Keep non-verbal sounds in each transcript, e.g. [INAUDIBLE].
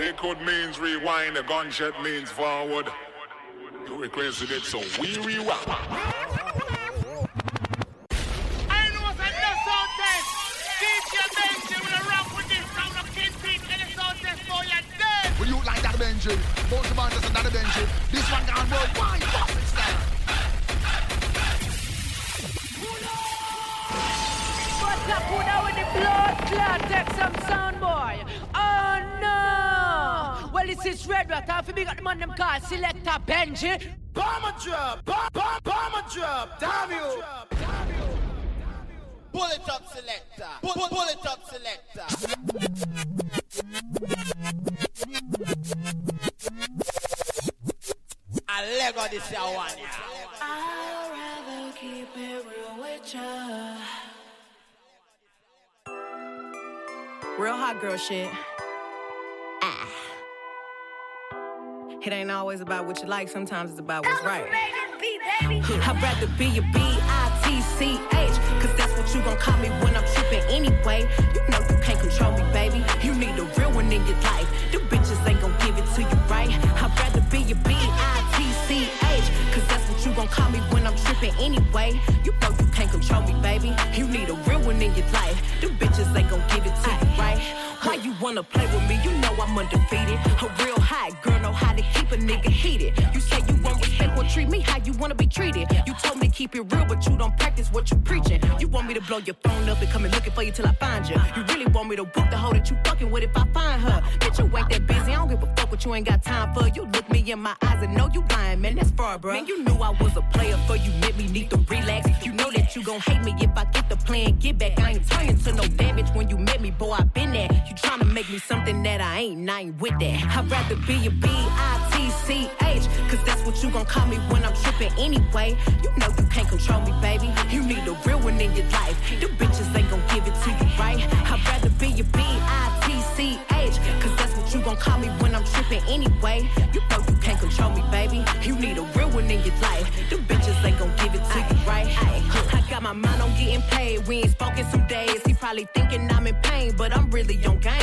Liquid means rewind, the gunshot means forward. You requested it, so we rewind. Benji. Both of us is another Benji. This one gone worldwide. Fucking style. What's up, who now with the blood clot? Take some sound, boy. No! Well, this is Red Rat. Half big up the man them call Selector Benji. Bomber drop, bomb, bomb, bomber drop. Damn you. Bullet up selector. Bu- bullet up selector. I Lego this year one. I'd rather keep it real with ya. Real hot girl shit. It ain't always about what you like, sometimes it's about what's right. I'd rather be a B-I-T-C-H Cause that's what you gon' call me when I'm trippin' anyway. You know you can't control me, baby. You need a real one in your life. The bitches ain't gon' give it to you right. I'd rather be a B-I-T-C-H Cause that's what you gon' call me when I'm trippin' anyway. You know you can't control me, baby. You need a real one in your life. The bitches ain't gon' give it to you right. Why you wanna play with me? You know I'm undefeated. A real hot girl know how to keep a nigga heated. You say you won't respect or treat me how you wanna be treated. You told me to keep it real but you don't practice what you're preaching. You want me to blow your phone up and come and looking for you till I find you You really want me to book the hoe that you fucking with if I find her? Bitch you ain't that busy, I don't give a fuck what you ain't got time for. You look me in my eyes and know you lying, man, that's far, bro Man, you knew I was a player for you met me need to relax. You know that you gon' hate me if I get the plan, get back. I ain't turning to no damage when you met me, boy, I been there. You tryna make me something that I ain't, ain't with that. I'd rather be a B-I-T-C-H Cause that's what you gon' call me when I'm trippin' anyway. You know you can't control me, baby. You need a real one in your life. The bitches ain't gon' give it to you right? I'd rather be a B-I-T-C-H Cause that's what you gon' call me when I'm trippin' anyway. You know you can't control me, baby. You need a real one in your life. The bitches ain't gon' give it to you right? I got my mind on getting paid. We ain't spoken some days. He probably thinking I'm in pain But I'm really on game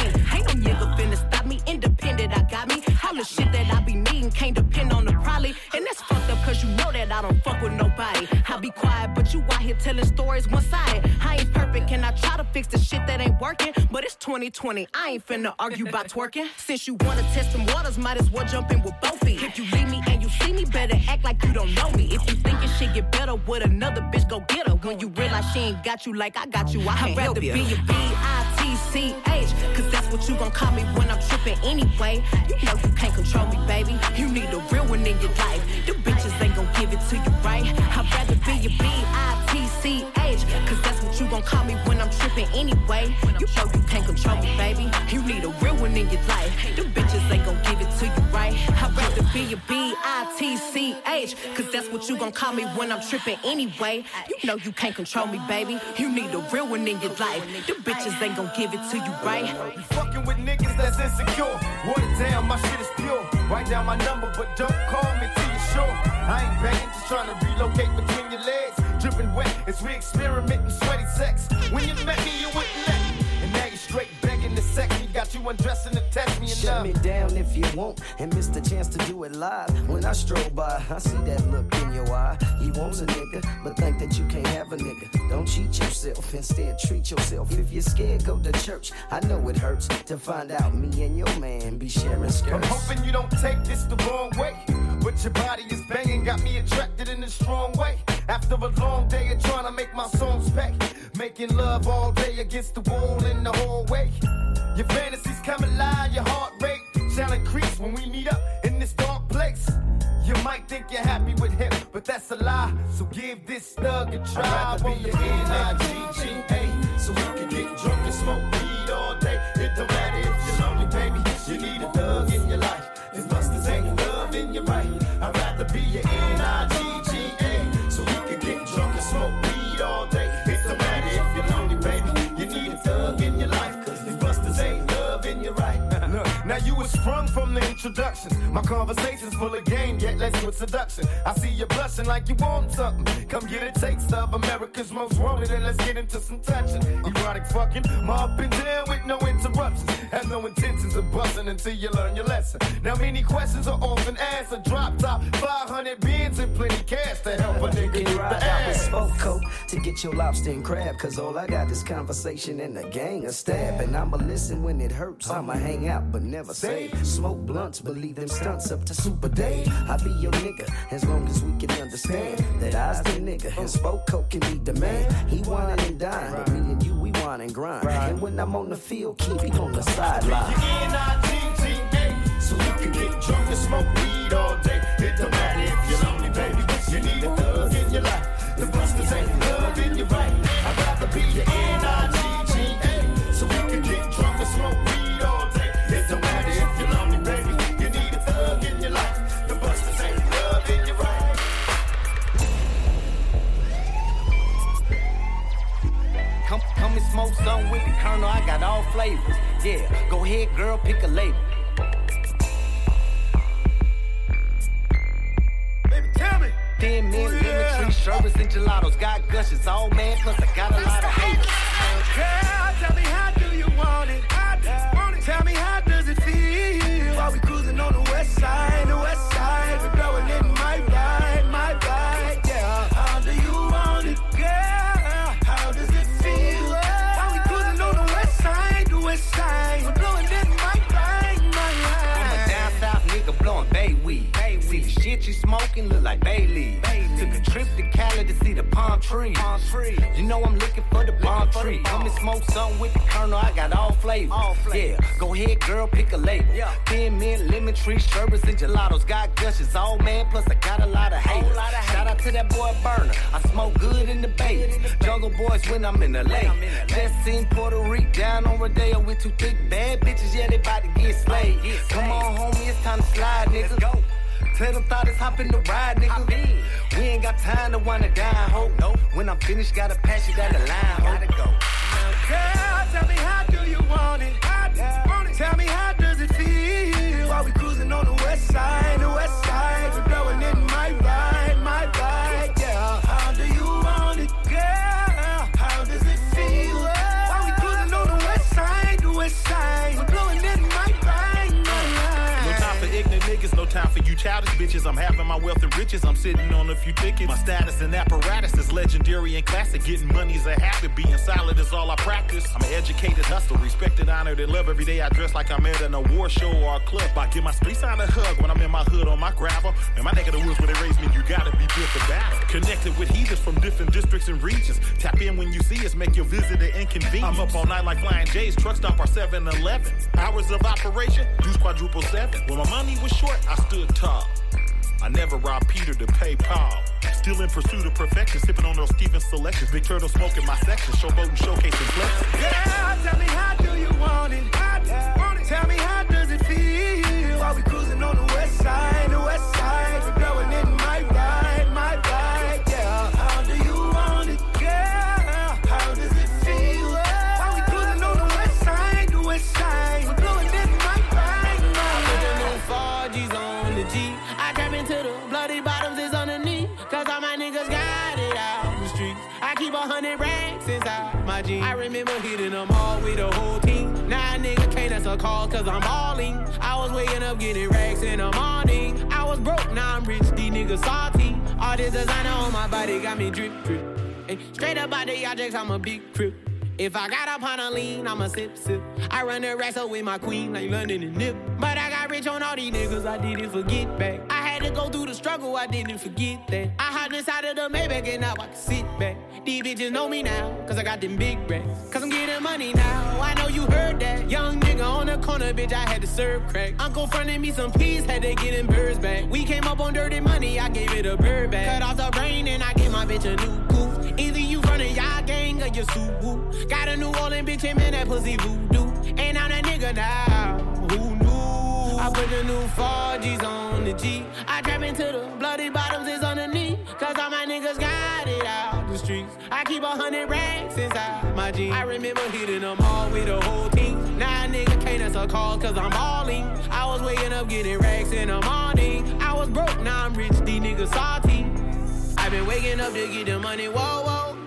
Independent, I got me. All the shit that I be needing Can't depend on the probably. And that's fucked up cause you know that I don't fuck with nobody. I be quiet but you out here telling stories one-sided. I ain't perfect and I try to fix the shit that ain't working. But it's 2020 I ain't finna argue about twerking. Since you wanna test them waters Might as well jump in with both feet. If you leave me and you see me Better act like you don't know me. If you think your shit get better with another bitch Go get her. When you realize she ain't got you like I got you. I can't rather be a B-I-T-C-H Cause that's what you gon' call me when I'm trippin' anyway. You know you can't control me, baby. You need a real one in your life. The bitches ain't gon' give it to you right. I'd rather be a B-I-T-C-H Cause that's what you gon' call me when I'm trippin' anyway. You know you can't control me, baby. You need a real one in your life. The bitches ain't gon' give it to you right. I'd rather be a B-I-T-C-H Cause that's what you gon' call me when I'm trippin' anyway. You know you can't control me, baby You need a real one in your life The bitches ain't gon' give it to you right You fucking with niggas that's insecure. Water down, my shit is pure. Write down my number, but don't call me till you're sure. I ain't begging, just trying to relocate between your legs. Dripping wet as we experiment in sweaty sex. When you met me, you wouldn't Got you undressing to test me Shut me down if you want and miss the chance to do it live. When I stroll by, I see that look in your eye. You want a nigga, but think that you can't have a nigga. Don't cheat yourself, instead treat yourself. If you're scared, go to church. I know it hurts to find out me and your man be sharing skirts. I'm hoping you don't take this the wrong way. But your body is banging, got me attracted in a strong way. After a long day of trying to make my songs pay. Making love all day against the wall in the hallway. Your fantasies come alive, your heart rate shall increase when we meet up in this dark place. You might think you're happy with him, but that's a lie. So give this thug a try. I'd rather be an N-I-G-G-A, so we can get drunk and smoke you was sprung from the introductions. My conversation's full of game, yet let's with seduction. I see you blushing like you want something. Come get a taste of America's most wanted, and let's get into some touching. Erotic fucking, up and down with no interruptions. Have no intentions of busting until you learn your lesson. Now many questions are often asked. A drop top, 500 bins and plenty cash to help a nigga get ride the out with ass. spoke coat to get your lobster and crab. Cause all I got is conversation and a gang of stab. And I'ma listen when it hurts. I'ma hang out but never say. Smoke blunts, believe them stunts up to Super Day. I be your nigga as long as we can understand that I's the nigga and spoke coat can be the man. He whining and dying, but me and you, we whine and grind. And when I'm on the field, keep it on the sideline. So you can get drunk and smoke weed all day. It don't matter if you're lonely, baby. You need a thug Ahead, girl, pick a label. When I'm in the lake. Just seen Puerto Rico down on Rodeo with two thick bad bitches. Yeah, they about to get slayed. Come on, homie, it's time to slide, nigga. Go. Tell them thought it's hop in the ride, nigga. We ain't got time to wanna die, ho. Nope. When I'm finished, gotta pass you down the line, ho. Gotta go. Girl, tell me how do you want it? Childish bitches. I'm having my wealth and riches, I'm sitting on a few tickets. My status and apparatus is legendary and classic. Getting money's a habit, being solid is all I practice. I'm an educated hustler, respected, honored, and love. Every day I dress like I'm at an award show or a club. I give my street sign a hug when I'm in my hood on my gravel. In my neck of the woods where they raised me, you gotta be built for battle. Connected with heathens from different districts and regions. Tap in when you see us, make your visit an inconvenience. I'm up all night like flying J's, truck stop our 7 Eleven. Hours of operation, deuce quadruple seven. When my money was short, I stood tall. I never robbed Peter to pay Paul. Still in pursuit of perfection, sipping on those Steven selections. Big turtle smoking my section, showboating, showcasing flex. Girl, tell me how do you want it? Tell me how does racks inside my jeans. I remember hitting them all with the whole team. Now a nigga can't answer calls cause I'm balling. I was waking up getting racks in the morning. I was broke, now I'm rich, these niggas salty. All this designer on my body got me drip, drip. Ay, straight up out the objects, I'm a big crip. If I got up on a lean, I'ma sip, sip. I run the up with my queen, like London and Nip. But I got rich on all these niggas, I didn't forget back. I to go through the struggle, I didn't forget that. I hopped inside of the Maybach and now I can sit back. These bitches know me now, cause I got them big racks. Cause I'm getting money now, I know you heard that. Young nigga on the corner, bitch, I had to serve crack. Uncle fronted me some peas, had to get them birds back. We came up on dirty money, I gave it a bird back. Cut off the brain and I gave my bitch a new coupe. Either you running y'all gang or you suit Got a New Orleans bitch, and man, that pussy voodoo. And I'm that nigga now? I put the new 4Gs on the G. I trap into the bloody bottoms is underneath. Cause all my niggas got it out the streets. I keep a hundred racks inside my jeans. I remember hitting them all with the whole team. Now a nigga can't answer calls cause I'm balling. I was waking up getting racks in the morning. I was broke, now I'm rich, these niggas salty. I've been waking up to get the money, whoa, whoa.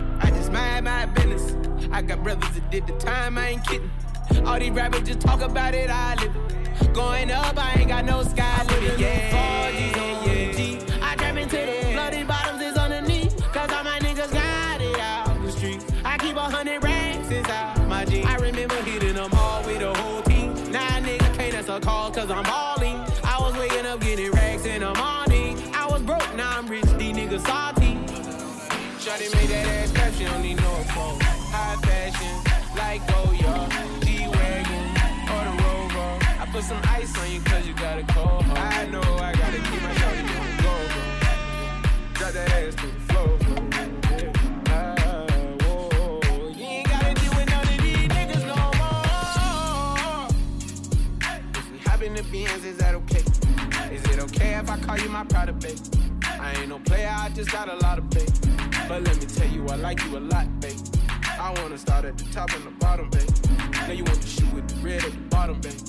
Mind my business. I got brothers that did the time, I ain't kidding. All these rappers just talk about it, I live it. Going up, I ain't got no sky limit. Yeah, put some ice on you cause you got a cold heart. I know I gotta keep my shawty on the go, bro. Drop that ass to the floor, bro. Whoa. You ain't gotta deal with none of these niggas no more. If we hop in the Benz, is that okay? Is it okay if I call you my pride babe? I ain't no player, I just got a lot of babe. But let me tell you, I like you a lot, babe. I wanna start at the top and the bottom, babe. Now you want to shoot with the red at the bottom, babe.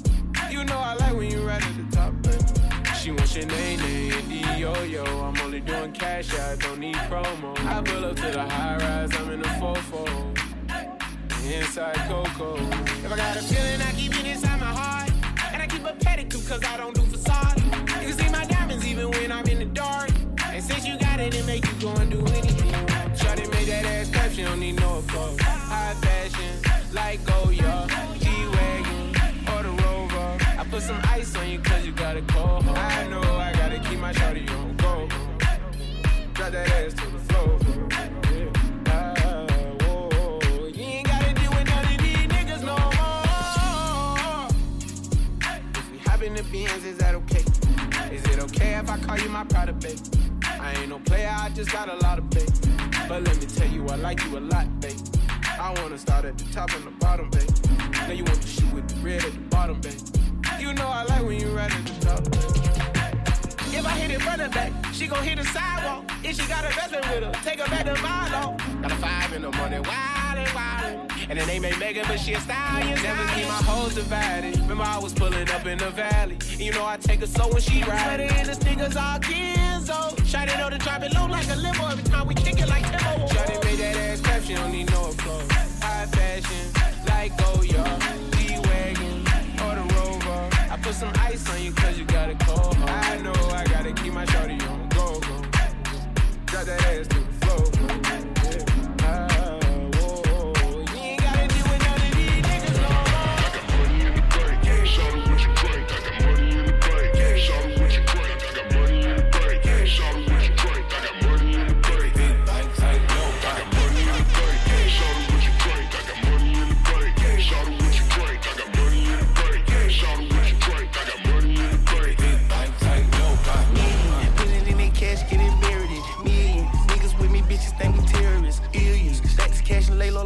You know I like when you right at the top, babe. She wants your name, and D-Yo-Yo. I'm only doing cash, I don't need promo. I pull up to the high rise, I'm in the 4-4. Inside Coco. If I got a feeling, I keep it inside my heart. And I keep a pedicure, cause I don't do facade. You can see my diamonds even when I'm in the dark. And since you got it, it make you go and do anything. Shawty made that ass clap, she don't need no applause. High fashion, like oh, Goya, G-Wagon, put some ice on you cause you got a cold. I know I gotta keep my shawty on go. Drop that ass to the floor. Yeah. Uh, you ain't gotta deal with none of these niggas no more. If we hop in the Benz, is that okay? Is it okay if I call you my pride babe? I ain't no player, I just got a lot of babe. But let me tell you, I like you a lot, babe. I wanna start at the top and the bottom, babe. Now you want to shoot with the red at the bottom, babe. You know I like when you right at the top. If I hit it front and back, she gon' hit the sidewalk. If she got a best friend with her, take her back to Milo. Got a five in the morning, wild and wild. And the name ain't Megan, but she a stallion. Never keep my hoes divided. Remember I was pulling up in the valley. And you know I take her so when she ride. Sweater in the sneakers all Kenzo. Shawty know to drop it low like a limo every time we kick it like Timbo. Shawty made that ass clap, she don't need no applause. High fashion, like oh, Goya, G-Wagon, put some ice on you cause you got a cold. I know I gotta keep my shawty on go, go. Drop that ass to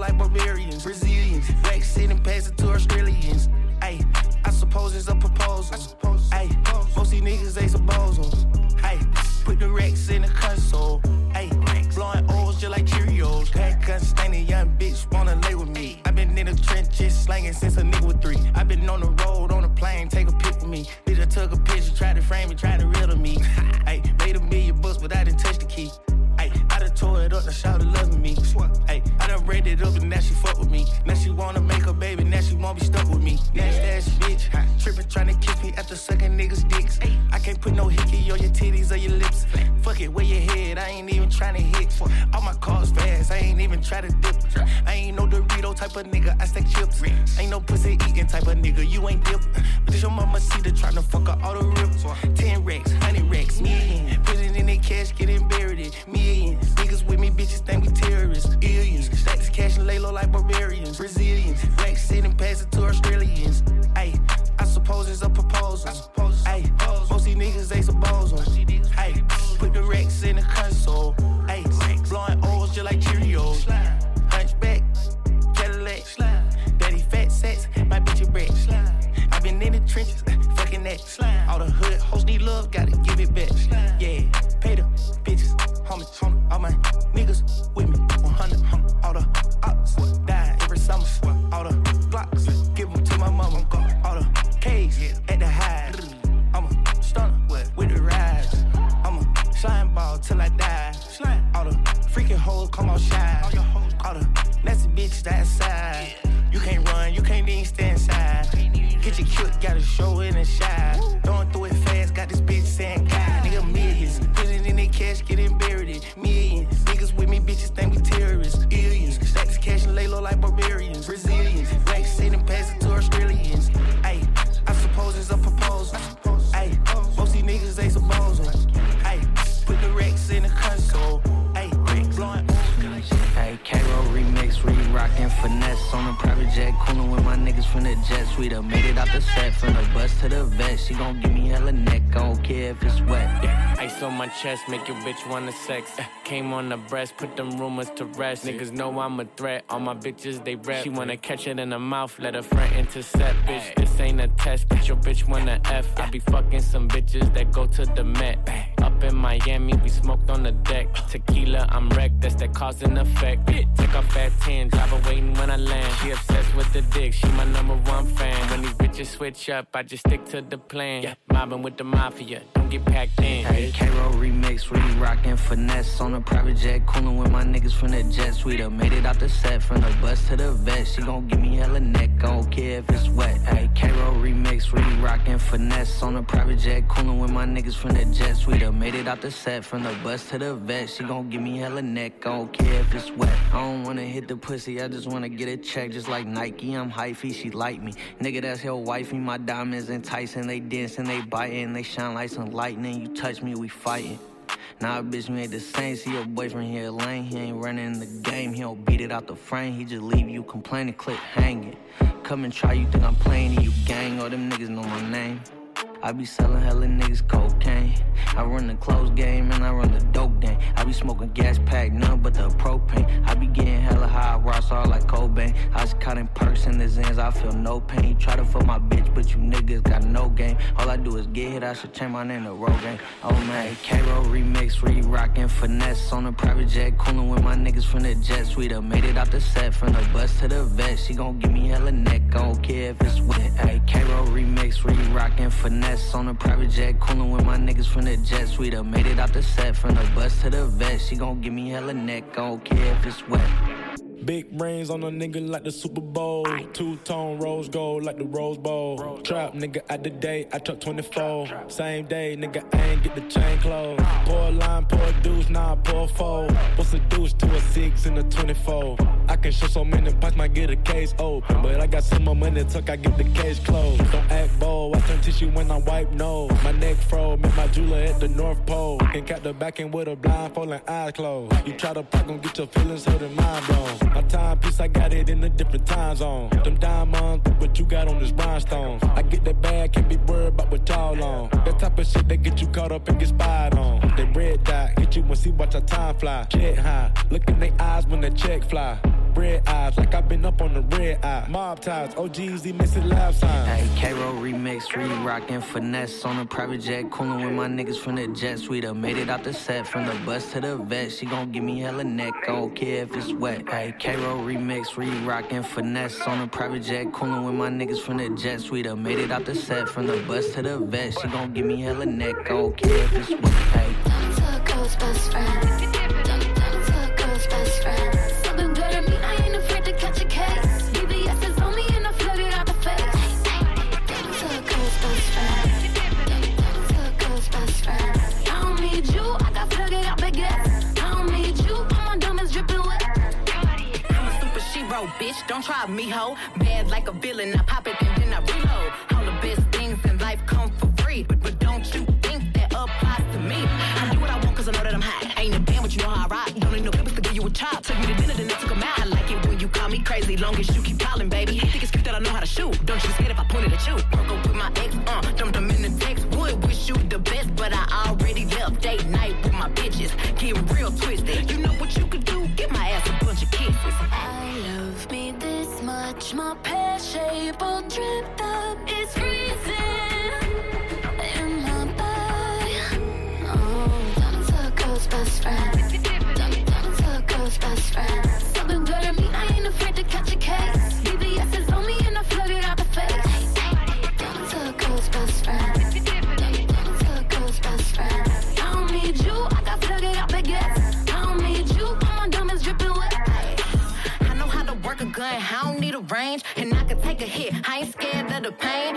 like barbarians. Brazilians. Sit and pass it to Australians. Ayy, I suppose it's a proposal. Ayy, most these niggas they suppose Ayy, put the racks in the console. Ayy, blowing O's just like Cheerios. Pack guns, staining young bitch wanna lay with me. i been in the trenches slanging since a nigga was three. i been on the road, on the plane, take a pic with me. Bitch, I took a picture, tried to frame it, tried to riddle me. [LAUGHS] Ayy, made a million bucks, but I didn't touch the key. Ayy, I done tore it up, the shout loving me. Ayy, It up and now she fuck with me. Now she wanna make a baby, now she won't be stuck with me. Nasty ass bitch, trippin' tryna kiss me after sucking niggas' dicks. I can't put no hickey on your titties or your lips. Fuck it, where your head, I ain't even tryna hit. All my cars fast, I ain't even try to dip. I ain't no Dorito type of nigga, I stack chips. Ain't no pussy eating type of nigga, you ain't dip. But this your mama see the tryna fuck her all the rips. Ten racks, chest, make your bitch wanna sex. Came on the breast, put them rumors to rest. Niggas know I'm a threat, all my bitches they rep. She wanna catch it in the mouth, let her friend intercept. Bitch, this ain't a test, get your bitch wanna F. I be fucking some bitches that go to the Met. Up in Miami, we smoked on the deck. Tequila, I'm wrecked, that's that cause and effect. Take off at 10, drive her waiting when I land. She obsessed with the dick, she my number one fan. When these bitches switch up, I just stick to the plan. Mobbing with the mafia, don't get packed in. Hey, K-Roll remix, we rockin' finesse on a private jet, coolin' with my niggas from the jet. We done made it out the set, from the bus to the vet. She gon' give me hella neck, I don't care if it's wet. Hey, K-Roll remix, we rockin' finesse on a private jet, coolin' with my niggas from the jet. We done made it out the set, from the bus to the vet. She gon' give me hella neck, I don't care if it's wet. I don't wanna hit the pussy, I just wanna get a check, just like Nike. I'm hyphy, she like me. Nigga, that's your wifey. My diamonds enticing, they dancing, they biting, they shine like some lightning. You touch me, we fighting. Nah, bitch, we ain't the same. See your boyfriend here lane. He ain't running the game. He don't beat it out the frame. He just leave you complaining, clip hanging. Come and try, you think I'm playing and you gang. All them niggas know my name. I be selling hella niggas cocaine. I run the close game and I run the dope game. I be smoking gas pack, none but the propane. I be getting hella high, like Cobain. I was cutting perks in the Zans, I feel no pain. Try to fuck my bitch, but you niggas got no game. All I do is get hit, I should change my name to Rogaine. Oh man, K-Roll remix, re rockin' finesse on a private jet, coolin' with my niggas from the jet. We done made it out the set, from the bus to the vet. She gon' give me hella neck, I don't care if it's wet. Hey, K-Roll remix, re rockin' finesse on a private jet, coolin' with my niggas from the jet. We done made it out the set, from the bus to the vet. She gon' give me hella neck, I don't care if it's wet. Big rings on a nigga like the Super Bowl. Two tone rose gold like the Rose Bowl. Trap nigga at the day, I took 24. Same day, nigga, I ain't get the chain closed. Pour line, pour deuce, nah, pour a four. What's a deuce to a six and a 24? I can show so many punch, might get a case open. But I got some more money, tuck, I get the case closed. Don't act bold, I turn tissue when I wipe nose. My neck froze, met my jeweler at the North Pole. Can cap the back end with a blindfold and eyes closed. You try to pop, gon' get your feelings hurt and mind blown. My timepiece, I got it in a different time zone. Them diamonds, what you got on this rhinestones. I get that bag, can't be worried about what y'all on. That type of shit that get you caught up and get spied on. They red dot, hit you and see watch our time fly. Jet high, look in their eyes when the check fly. Red eyes, like I've been up on the red eye. Mob ties, OGs, they missing laugh signs. Hey, K-Roll remix, re rockin' finesse on a private jet, coolin' with my niggas from the jet. suite. done made it out the set, from the bus to the vet. She gon' give me hella neck, I don't care if it's wet. Hey, K-Roll remix, re rockin' finesse on a private jet, coolin' with my niggas from the jet. suite. done made it out the set, from the bus to the vet. She gon' give me hella neck, I don't care if it's wet. Hey. best friend. Bitch. Don't try me, ho. Bad like a villain, I pop it and then I reload. All the best things in life come for free, but, but don't you think that applies to me? I do what I want cause I know that I'm hot. Ain't a band, but you know how I rock. Don't need no papers to give you a chop. Took me to dinner, then I took 'em out. I like it when you call me crazy, long as you keep calling, baby. Think it's cute that I know how to shoot. Don't you be scared if I point it at you. Broke up with my ex, uh, dumped them in the text. Would wish you the best, but I already my pear shape all dripped up. It's freezing in my. Oh, to girl's best down to girl's best friend. range, and I could take a hit. I ain't scared of the pain.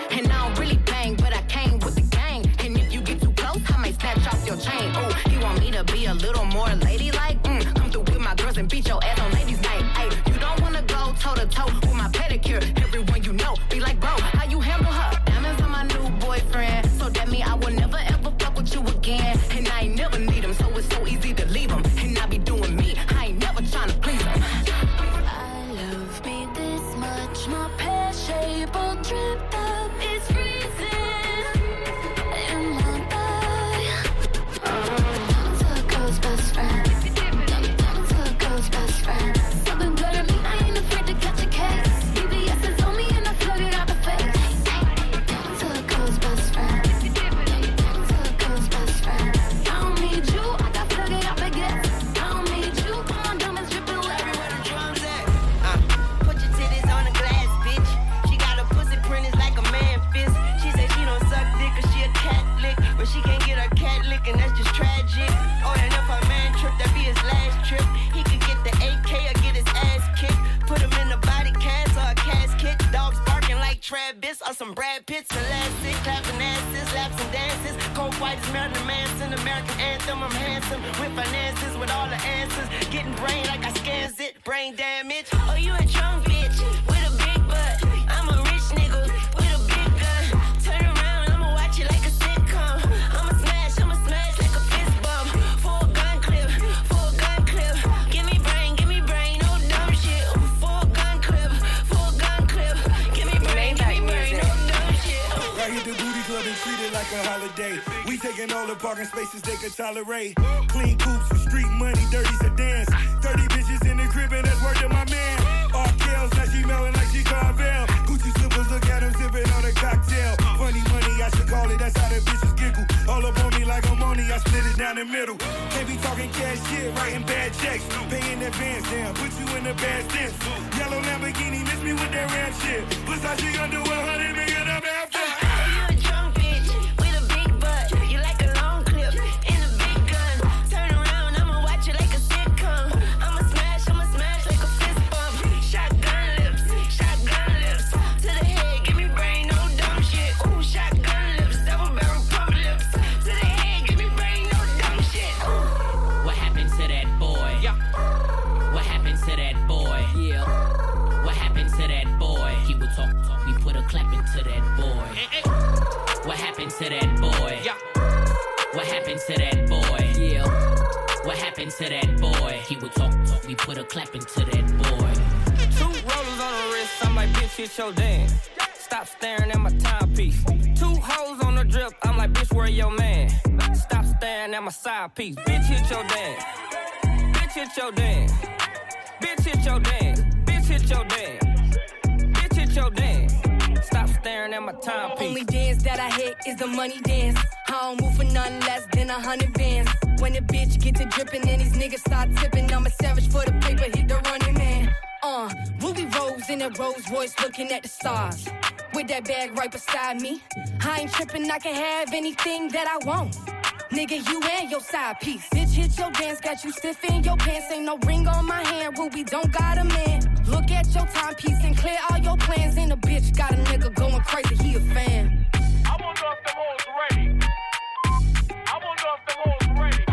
Anthem, With finances, with all the answers. Getting brain like I scans it. Brain damage. Oh, you a drunk bitch with a big butt. I'm a rich nigga with a big gun. Turn around, I'ma watch you like a sitcom. I'ma smash, I'ma smash like a fist bump. Full gun clip, full gun clip. Give me brain, give me brain, no dumb shit. Full gun clip, full gun clip. Give me brain, give me brain, no oh, dumb shit. Right here, the booty club and treat it like a holiday. Taking all the parking spaces they could tolerate. Clean coops with street money, dirty sedans. 30 bitches in the crib and that's word to my man. All kills, now she melting like she Carvel. Gucci slippers, look at him sipping on a cocktail. Funny money, I should call it, that's how the bitches giggle. All up on me like I'm money, I split it down the middle. Can't be talking cash shit, writing bad checks. Pay in advance, damn, put you in the bad sense. Yellow Lamborghini, miss me with that ram shit. Versace under We put a clap into that boy. Eh, eh. What happened to that boy? Yeah. What happened to that boy? Yeah. What happened to that boy? He would talk, talk. We put a clap into that boy. Two rollers on the wrist, I'm like, bitch, hit your dance. Stop staring at my timepiece. Two hoes on the drip, I'm like, bitch, where your man? Stop staring at my side piece. Bitch, hit your dance. Bitch, hit your dance. Bitch, hit your dance. Bitch, hit your dance. Bitch, hit your dance. Stop staring at my timepiece. Only dance that I hit is the money dance. I don't move for nothing less than a hundred bands. When the bitch get to dripping and these niggas start tipping, I'm a savage for the paper, hit the running man. Uh, Ruby Rose in a Rolls Royce looking at the stars. With that bag right beside me. I ain't tripping, I can have anything that I want. Nigga, you and your side piece. Bitch, hit your dance, got you stiff in your pants. Ain't no ring on my hand, Ruby don't got a man. Look at your timepiece and clear all your plans. And a bitch got a nigga going crazy, he a fan. I wonder if the hoes ready. I wonder if them hoes ready.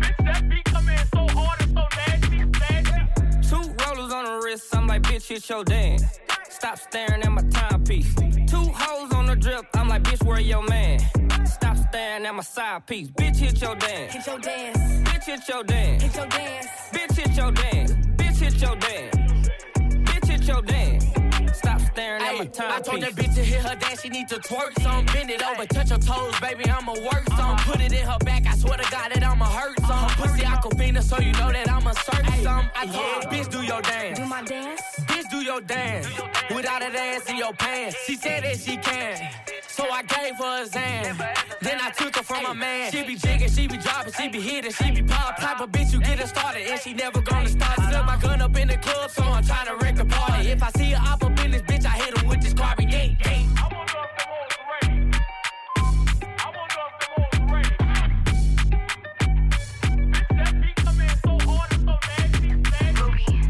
Bitch, that beat come in so hard and so nasty, nasty. Two rollers on the wrist, I'm like, bitch, hit your dance. Stop staring at my timepiece. Two hoes on the drip, I'm like, bitch, where your man? Stop staring at my side piece. Bitch, hit your dance. Hit your dance. Bitch, hit your dance. Hit your dance. Bitch, hit your dance. Bitch, hit your dance. Bitch, hit your dance. Stop staring at my Ayy, timepiece. I told that bitch to hit her dance, she need to twerk some. Bend it over, touch her toes, baby, I'ma work some. Put it in her back, I swear to God that I'ma hurt some. Pussy Aquafina, so you know that I'ma search some. I told her, bitch, do your dance. Do my dance? Bitch, do your dance. Without that ass in your pants. She said that she can. So I gave her a Zan. Then I took her from my man. She be jigging, she be dropping, she be hitting, she be pop. Type of bitch you get her started, and she never gonna start. Slip my gun up in the club, so I'm trying to wreck the party. If I see her up up in this bitch, I hit her with this carbon. Yeah, yeah.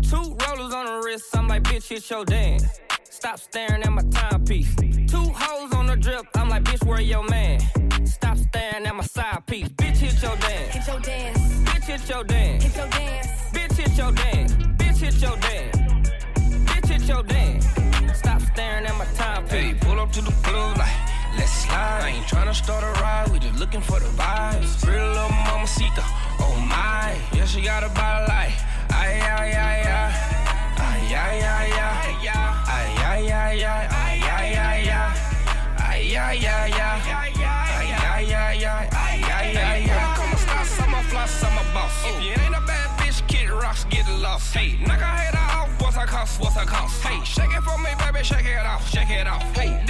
Two rollers on the wrist, I'm like, bitch, hit your dance. Stop staring at my timepiece. Two hoes on the drip, I'm like, bitch, where your man? Stop staring at my side piece. Bitch, hit your dance. Hit your dance. Bitch, hit your dance. Hit your dance. Bitch, hit your dance. Bitch, hit your dance. Bitch, hit your dance. Stop staring at my timepiece. Hey, pull up to the club like, let's slide. I ain't tryna start a ride, we just looking for the vibes. Real little mamacita, oh my. Yeah, she got a body like, ay, ay, ay, ay. Ay, ay, ay, ay. Ay, ay, ay, ay. Ay, ay, ay, ay. Ay, ay, ay, ay. Ay, ay, ay, ay. Ay, ay. Come on, stop, summer floss, summer boss. If you ain't a bad bitch, kid rocks, get lost. Hey, knock her head off, what's her cost, what's her cost? Hey, shake it for me, baby, shake it off, shake it off. Hey,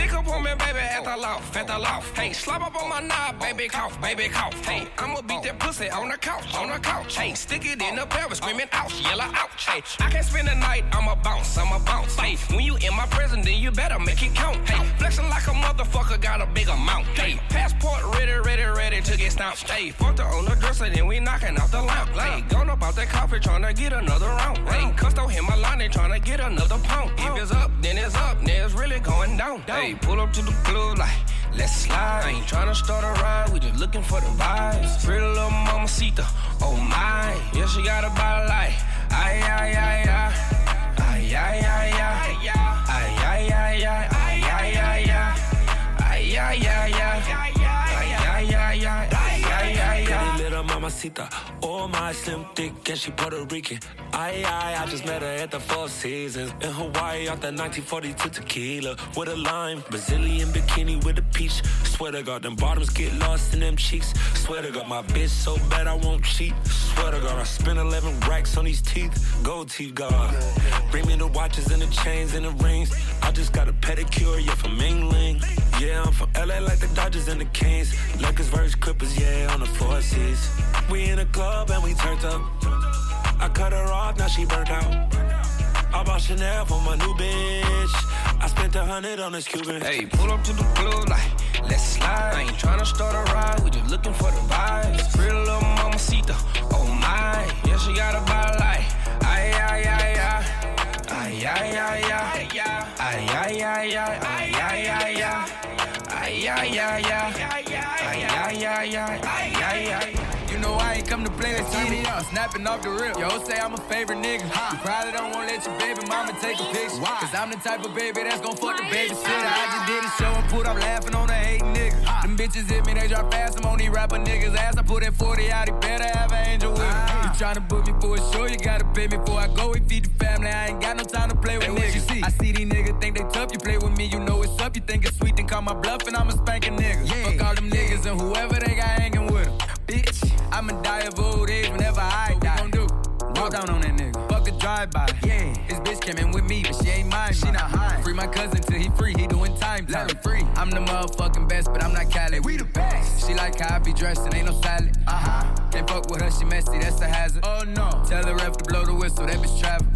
baby, at the loft, at the loft. Hey, slap up on my knob, baby, cough, baby, cough. Hey, I'ma beat that pussy on the couch, on the couch. Hey, stick it in the pelvis, screaming ouch, yell ouch. Hey, I can't spend the night, I'ma bounce, I'ma bounce. Hey, when you in my presence, then you better make it count. Hey, flexing like a motherfucker, got a big amount. Hey, passport ready, ready, ready to get stamped. Hey, fucked her on the dresser, then we knocking off the lamp. Hey, gone about that coffee, tryna get another round. Hey, cussed on him, my line, they tryna get another pound. If it's up, then it's up, then it's really going down. Hey, pull up to the club like, let's slide. I ain't tryna start a ride, we just looking for the vibes. Pretty little mamacita, oh my. Yeah, she got a body like, ay, ay. Ay, ay, ay, ay. Ay, ay, ay, ay. Ay, ay, ay, ay. Ay, ay, ay, ay. Ay, ay, mamacita, oh my slim thick and she Puerto Rican. I, I, I just met her at the Four Seasons in Hawaii off that 1942 tequila with a lime, Brazilian bikini with a peach. Swear to God, them bottoms get lost in them cheeks. Swear to God, my bitch so bad I won't cheat. Swear to God, I spent 11 racks on these teeth. Gold teeth, God. Bring me the watches and the chains and the rings. I just got a pedicure, yeah, from England. Yeah, I'm from LA like the Dodgers and the Kings. Lakers versus Clippers, yeah, on the four seas. We in a club and we turned up. I cut her off, now she burnt out. I bought Chanel for my new bitch. I spent a hundred on this Cuban. Hey, pull up to the club like, let's slide. I ain't tryna start a ride, we just looking for the vibes. Pretty little mamacita, oh my. Yeah, she got a body like, ay, ay, ay, ay. Ay, ay, ay, ay. Ay, ay, ay, ay. Ay, ay, ay, ay. Ay, ay, ay, ay. Ay, ay, ay, ay. Ay, ay, ay. Know I ain't come to play, let's get it up. Snapping off the rip. Yo, say I'm a favorite nigga. You probably don't wanna let your baby mama take a picture. Why? Cause I'm the type of baby that's gon' fuck the babysitter. I just did a show and put up laughing on the hating nigga. Them bitches hit me, they drop fast. I'm on these rapper niggas' ass. I put that 40 out, he better have an angel with him. Ah. You tryna book me for a show, you gotta pay me before I go. We feed the family, I ain't got no time to play with niggas. You see? I see these niggas think they tough, you play with me, you know it's up. You think it's sweet, then call my bluff, and I'ma spank a spanking nigga. Fuck all them niggas and whoever they got hanging with them. Bitch, I'ma die of old age whenever I die. What we gon' do? Walk down on that nigga. Fuck a drive-by. Yeah. This bitch came in with me, but she ain't mine. She not high. Free my cousin till he free. He doing time. time. Let him free. I'm the motherfucking best, but I'm not Cali. We the best. She like how I be dressed and ain't no salad. Uh huh. Can't fuck with her, she messy. That's a hazard. Oh no. Tell the ref to blow the whistle. That bitch travel.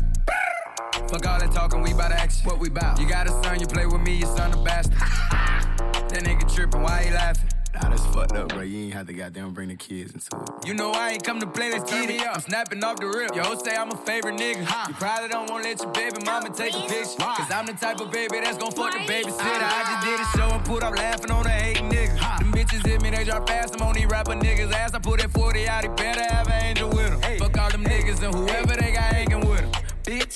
Fuck all that talking, we bout action. What we bout? You got a son, you play with me, your son a bastard. [LAUGHS] that nigga tripping, why he laughing? Nah, that's fucked up, bro. You ain't have to goddamn bring the kids into it. You know I ain't come to play, let's get it up. I'm snapping off the rip. Yo, say I'm a favorite nigga. You probably don't wanna let your baby mama take a picture. Cause I'm the type of baby that's gon' fuck the babysitter. Ah. I just did a show and put up laughing on the hating nigga. Them bitches hit me, they drop fast. I'm on these rapper niggas' ass. I put that 40 out, he better have an angel with him. Fuck all them niggas and whoever they got hanging with him. Bitch.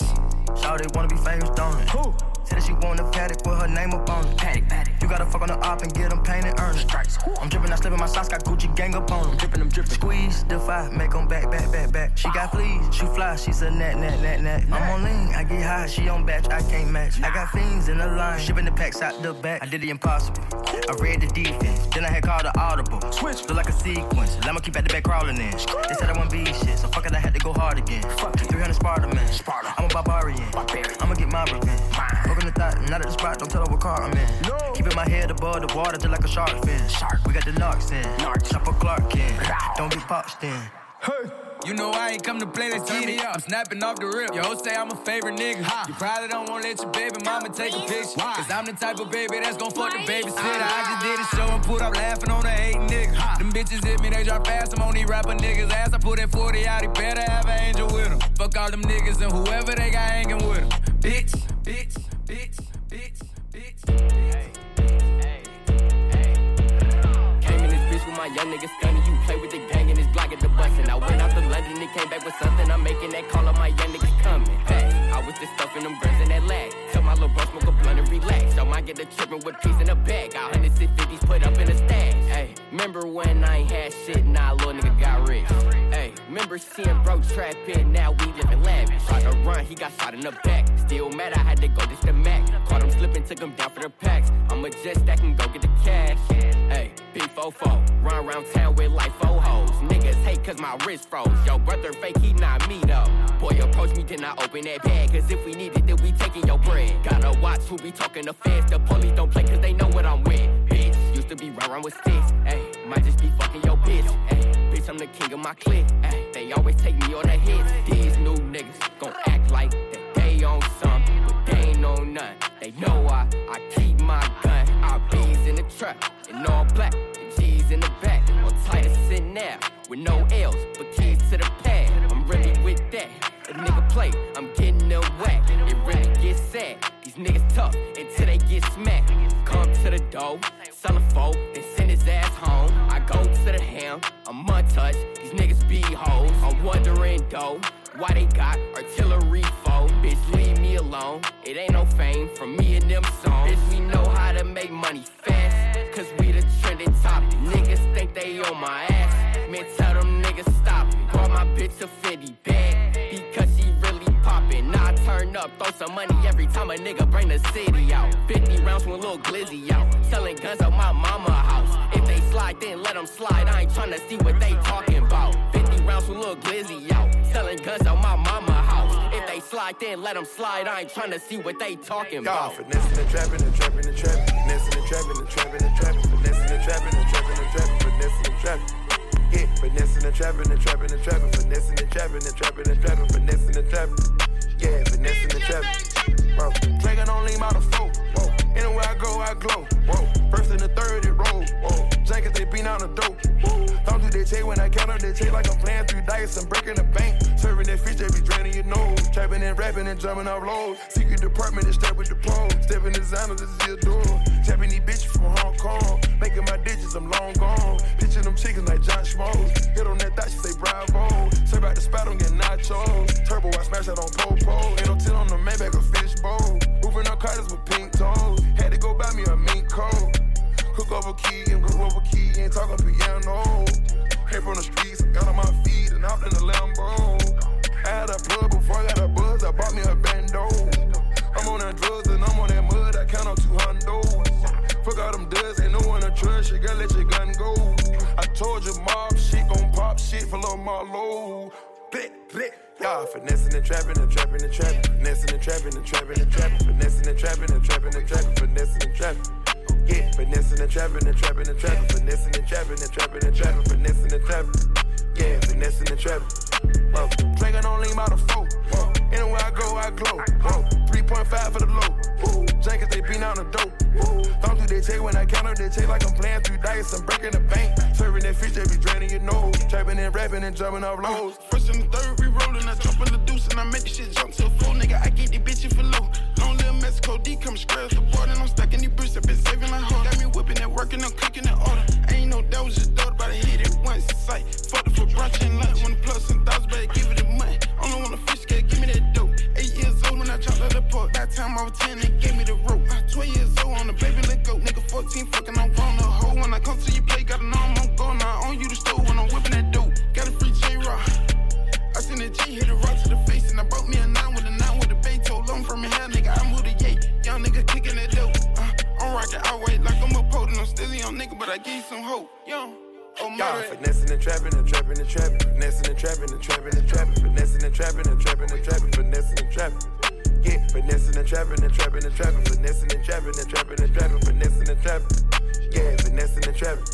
Shawty wanna be famous, don't it? Who? Said that she want a Patek with her name up on it. Patek, Patek. You gotta fuck on the op and get them painted, earn it. Strikes. I'm dripping, I slipping my socks, got Gucci gang up on them. Dripping them, dripping. Squeeze, defy, make them back, back, back, back. She got fleas, she fly, she's a net, net, net, net. I'm on lean, I get high, she on batch, I can't match. I got fiends in the line, shipping the packs out the back. I did the impossible. I read the defense, then I had called the audible. Switch, look like a sequence. Let me keep at the back crawling in. They said I won't be shit, so fuck it, I had to go hard again. Fuck it, 300 Sparta, man. Sparta. I'm a barbarian. I'ma get my revenge. Broken the thought, not at the spot, don't tell her what car I'm in. No. Keeping my head above the water just like a shark fin. Shark. We got the knocks in. Narcs. Chopper Clark in. Don't get popped in. Hey. You know I ain't come to play, let's get it up. I'm snapping off the rip. Yo, say I'm a favorite nigga. Ha. You probably don't wanna let your baby mama take a picture. Cause I'm the type of baby that's gon' fuck the babysitter. I just did a show and put up laughing on the hating nigga. Ha. Them bitches hit me, they drop fast. I'm on these rapper niggas' ass. I put that 40 out, he better have an angel with him. Fuck all them niggas and whoever they got hanging with him. Bitch, bitch, bitch, bitch, bitch, Came in this bitch with my young niggas stunning. You play with the gang and this block at the bus. And I went out to London and came back with something. I'm making that call on my young niggas coming. Hey, I was just stuffing them grams in that lag. Tell my little bro smoke a blunt and relax. I might get a trippin' with peace in a bag. Got hundreds and fifties put up in a stash. Hey, remember when I ain't had shit? Nah, little nigga got rich. Hey, remember seeing bro trap in? Now we living lavish. Tried to run, he got shot in the back. Still mad, I had to go this the Mac. Caught him slipping, took him down for the packs. I'ma just stack and go get the cash. Hey, B44, run around town with like four hoes. Niggas hate cause my wrist froze. Yo, brother fake, he not me though. Boy, approach me, then I open that bag. Cause if we need it, then we taking your bread. Gotta watch who be talking to feds. The police don't play cause they know what I'm with. To be right around with sticks. Hey, might just be fucking your bitch. Hey, bitch, I'm the king of my clique. Ay, they always take me on the hits. These new niggas gon' act like that they on something, but they ain't on none. They know I, I keep my gun. Bees in the trap, and all black, and G's in the back. On Titus sitting there, with no L's, but keys to the pad. I'm really with that. A nigga play, I'm getting them whack. It really gets sad. Niggas tough until they get smacked. Come to the door, sell a foe, then send his ass home. I go to the ham, I'm untouched. These niggas be hoes. I'm wondering though, why they got artillery foe. Bitch, leave me alone. It ain't no fame from me and them songs. Bitch, we know how to make money fast. Cause we the trending topic. Niggas think they on my ass. Man, tell them niggas stop it. Brought my bitch a 50 bag. Turn up, throw some money every time a nigga bring the city out. 50 rounds from a little glizzy out. Selling guns at my mama house. If they slide, then let them slide. I ain't tryna see what they talking about. 50 rounds from a little glizzy out. Selling guns at my mama house. If they slide, then let them slide. I ain't tryna see what they talking about. Finessing and trapping and trapping and trapping. Finessing and trapping and trapping and trapping. Finessing and trapping and trapping and trapping. Finessing and trapping. Yeah, finessing and trapping and trapping and trapping. Finessing and trapping and trapping and trapping. Finessing and trapping. Yeah, finessing and trapping. Bro, Dragon on lean by the four. Whoa. Anywhere I go, I glow. Whoa. First and the third, it roll. Whoa. Jankets, they beat on the dope. Woo. Don't do that check when I count up that check like I'm playing through dice. I'm breaking the bank. Serving that fish, they be draining your nose. Trapping and rapping and jumping off lows. Secret department is step with the pros. Stepping designer, this is your door. Tapping these bitches from Hong Kong. Making my digits, I'm long gone. Pitching them chickens like John Schmoes. Hit on that thought, she say bravo. Serve out the spot, I'm getting nachos. Turbo, I smash that on Popo. Ain't no 10 on the Maybach, a fish bowl. Moving up Carters with pink toes. Had to go buy me a mink coat. Hook over key and hook over key. Ain't talking piano. Came from the streets, got on my feet and hopped in the Lambo. Had a plug before I got a buzz. I bought me a bando. I'm on that drugs and I'm on that mud. I count on two hundos. Fuck all them duds, ain't no one to trust. You gotta let your gun go. I told you, mob shit gon' pop shit for Lil Marlo. Blick, blick. Y'all finessing and trapping and trapping and trapping. Finessing and trapping and trapping and trapping. Finessing and trapping and trapping and trapping. Finessing and trapping. Yeah, finessing and trapping and trapping and trapping. Finessing and trapping and trapping and trapping. Finessing and trapping. Yeah, finessing and trapping. Whoa. Drinking on lean by the four. Anywhere I go, I glow. Whoa. 3.5 for the low. Jankets, they beat on the dope. Don't do they take when I count up, they take like I'm playing through dice. I'm breaking the bank. Serving that fish, they be draining your nose. Trapping and rapping and jumping off lows. First and the third, we rollin'. I jump in the deuce and I make the shit jump to a full nigga. I get the bitch for low. Long little Mexico D come scratch the board and I'm stuck in these bricks. I been saving like hard. Got me whipping and working, I'm cooking the order. Ain't no doubt, was just daughter, but I hit it once. Sight. Fucked it for brunch and lunch. The plus and thousands, better give it a month. Only want a fish the port. That time I was 10, they gave me the rope. 12 years old on the baby, let go. Nigga 14, fucking, I'm grown a hoe. When I come to your play, gotta know I'm on go. Now on you the stove when I'm whipping that dope. Got a free J-Rock. I seen a G hit a rock to the face and I brought me a nine with a nine with a bay toe. Long from me hair, nigga, I'm with a yay. Young nigga kicking that dope. Uh, I'm rocking out way like I'm a potent. I'm still young nigga, but I give you some hope. Yo. Oh Y'all finessing and trapping and trapping and trapping. Finessing and trapping and trapping and trapping. Finessing and trapping and trapping and trapping. Finessing and trapping. Yeah, finessing and trapping and trapping and trapping. Finessing and trapping and trapping and trapping. Finessing and trapping. Yeah, finessing and trapping.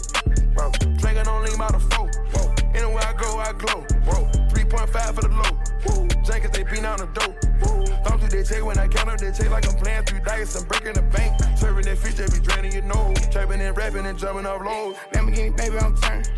Whoa. Drinking on lean by the four. Whoa. Anywhere I go, I glow. Whoa. 3.5 for the low. Woo. Jankets, they beat on the dope. Woo. Don't do they take when I count up, they take like I'm playing three dice. I'm breaking the bank. Serving that fish, they be draining your nose. Trapping and rapping and jumping off lows. Lamborghini, baby, I'm turned.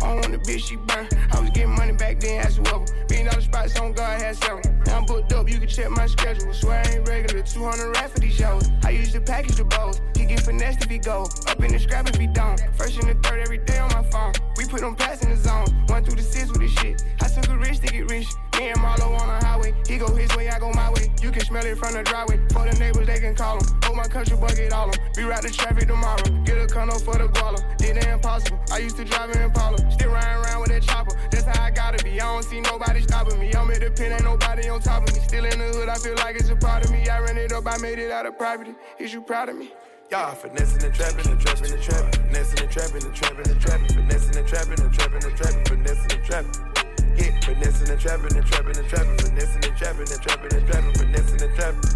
I don't want the bitch, she I was getting money back then, ask whoever. Being out the spots on God had seven. Now I'm booked up, you can check my schedule. Swear I ain't regular, 200 rap for these shows. I used to package the bows. He get finessed if he go. Up in the scrap if he don't. First in the third every day on my phone. We put them pass in the zone. One through the six with the shit. I took a risk to get rich. Me and Marlo on the highway. He go his way, I go my way. You can smell it from the driveway. For the neighbors, they can call him. Hold my country bucket all them. Reroute the traffic tomorrow. Get a condo for the guala. Did the impossible. I used to drive an Impala. Still riding around with that chopper. That's how I gotta be. I don't see nobody stopping me. I'm at the pin, ain't nobody on top of me. Still in the hood, I feel like it's a part of me. I ran it up, I made it out of poverty. Is you proud of me? Y'all finessing and trapping and trapping and trapping, finessing and trapping and trapping and trapping, finessing and trapping and trapping and trapping, finessing and trapping. Yeah, finessing and trapping and trapping and trapping, finessing and trapping and trapping and trapping, finessing and trapping.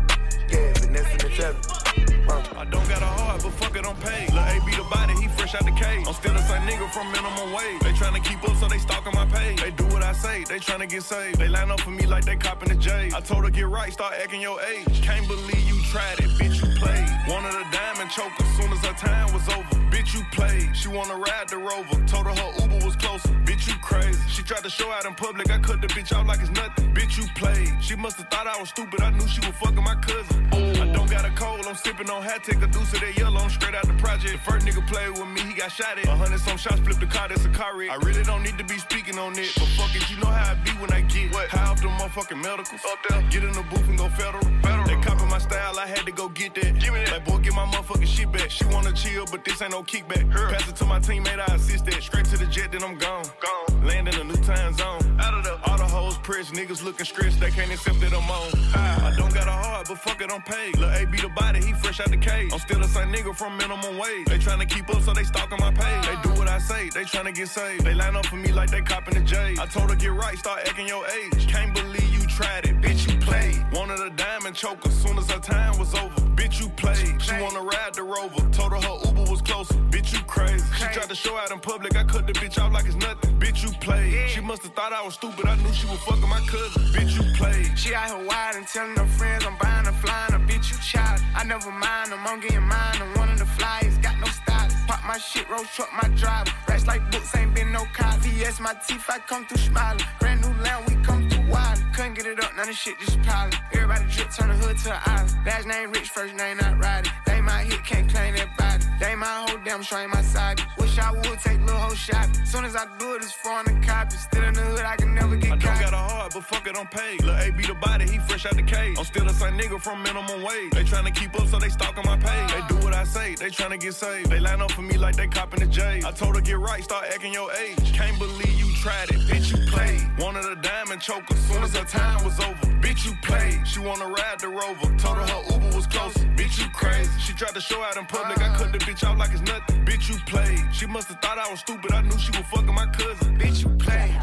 Yeah, finessing and trapping. I don't got a heart, but fuck it, I'm paid. Lil' A be the body, he fresh out the cage. I'm still the same nigga from minimum wage. They tryna keep up, so they stalking my page. They do what I say, they tryna get saved. They line up for me like they copping the J. I told her get right, start acting your age. Can't believe you tried it, bitch, played. Wanted a diamond choke as soon as her time was over. Bitch, you played. She wanna ride the rover. Told her her Uber was closer. Bitch, you crazy. She tried to show out in public. I cut the bitch out like it's nothing. Bitch, you played. She must've thought I was stupid. I knew she was fucking my cousin. I don't got a cold. I'm sipping on hat. Take a deuce of that yellow. I'm straight out the project. The first nigga played with me. He got shot at. A hundred some shots. Flip the car. That's a car wreck. I really don't need to be speaking on it. But fuck it. You know how I be when I get what? high off the motherfucking medicals. Up there. Get in the booth and go federal. federal. They my style. I had to go get that. Give me that. Like, boy, get my motherfucking shit back. She wanna chill, but this ain't no kickback. Her. Pass it to my teammate, I assist that. Straight to the jet, then I'm gone. Gone. Land in a new time zone. Out of the all the hoes pressed, niggas looking stressed, they can't accept that I'm on. I, I don't got a heart, but fuck it, I'm paid. Lil' A be the body, he fresh out the cage. I'm still the same nigga from minimum wage. They tryna keep up, so they stalking my page. They do what I say, they tryna get saved. They line up for me like they copping the J. I told her get right, start acting your age. Can't believe you tried it, bitch, you played. Wanted a diamond choke as soon as her time was over. Bitch, you played. She wanna ride the rover. Told her her Uber was closer. Bitch, you crazy. She tried to show out in public. I cut the bitch out like it's nothing. Bitch, you played. She must've thought I was stupid. I knew she was fucking my cousin. Bitch, you played. She out here wide and telling her friends I'm buying a flying a bitch, you child. I never mind them, I'm getting mine. I'm one of the flyers, got no style. Pop my shit, roll truck, my driver. Racks like books, ain't been no cop. VS, my teeth, I come through smiling. Brand new land, we come through wild. Couldn't get it up, none of shit just piling. Everybody drip, turn the hood to an island. Last name rich, first name not riding. They my hit, can't claim that body. They my whole damn show ain't my side. Wish I would take little whole shot. Soon as I do it, it's foreign the copy. Still in the hood, I can never get I don't caught. got a heart, but fuck it, I'm paid. Lil' A be the body, he fresh out the cage. I'm still the same nigga from minimum wage. They tryna keep up, so they stalking my page. They do what I say, they tryna get saved. They line up for me like they copping the J. I told her get right, start acting your age. Can't believe you tried it, bitch, you played. Wanted a diamond choke as soon as her time was over. Bitch, you played. She wanna ride the rover. Told her her Uber was closer. Bitch, you crazy. She tried to show out in public. I cut the bitch out like it's nothing. Bitch, you played. She must've thought I was stupid. I knew she was fucking my cousin. Bitch, you played.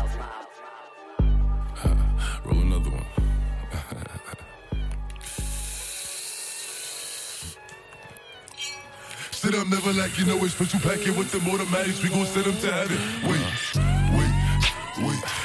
[LAUGHS] Roll another one. Sit up, never like you know it's special packet with the automatics. We gon' send them to heaven. Wait, wait, wait, wait.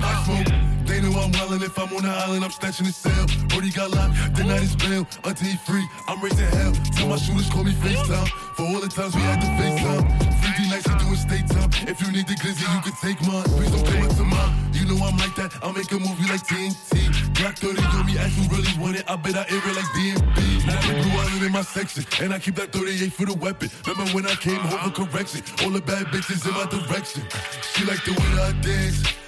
I smoke. They know I'm wildin' if I'm on the island, I'm snatching the cell. Brody got locked, the night is bail. Until he free, I'm raising hell. Tell my shooters call me FaceTime. For all the times we had to FaceTime. 50 nights we doing state time. If you need the glizzy, you can take mine. Please don't come up to mine. You know I'm like that. I'll make a movie like TNT. Black 30 on me, ask really want it. I bet I air it like DMB. Now the blue island in my section. And I keep that 38 for the weapon. Remember when I came home for correction? All the bad bitches in my direction. She like the way I dance.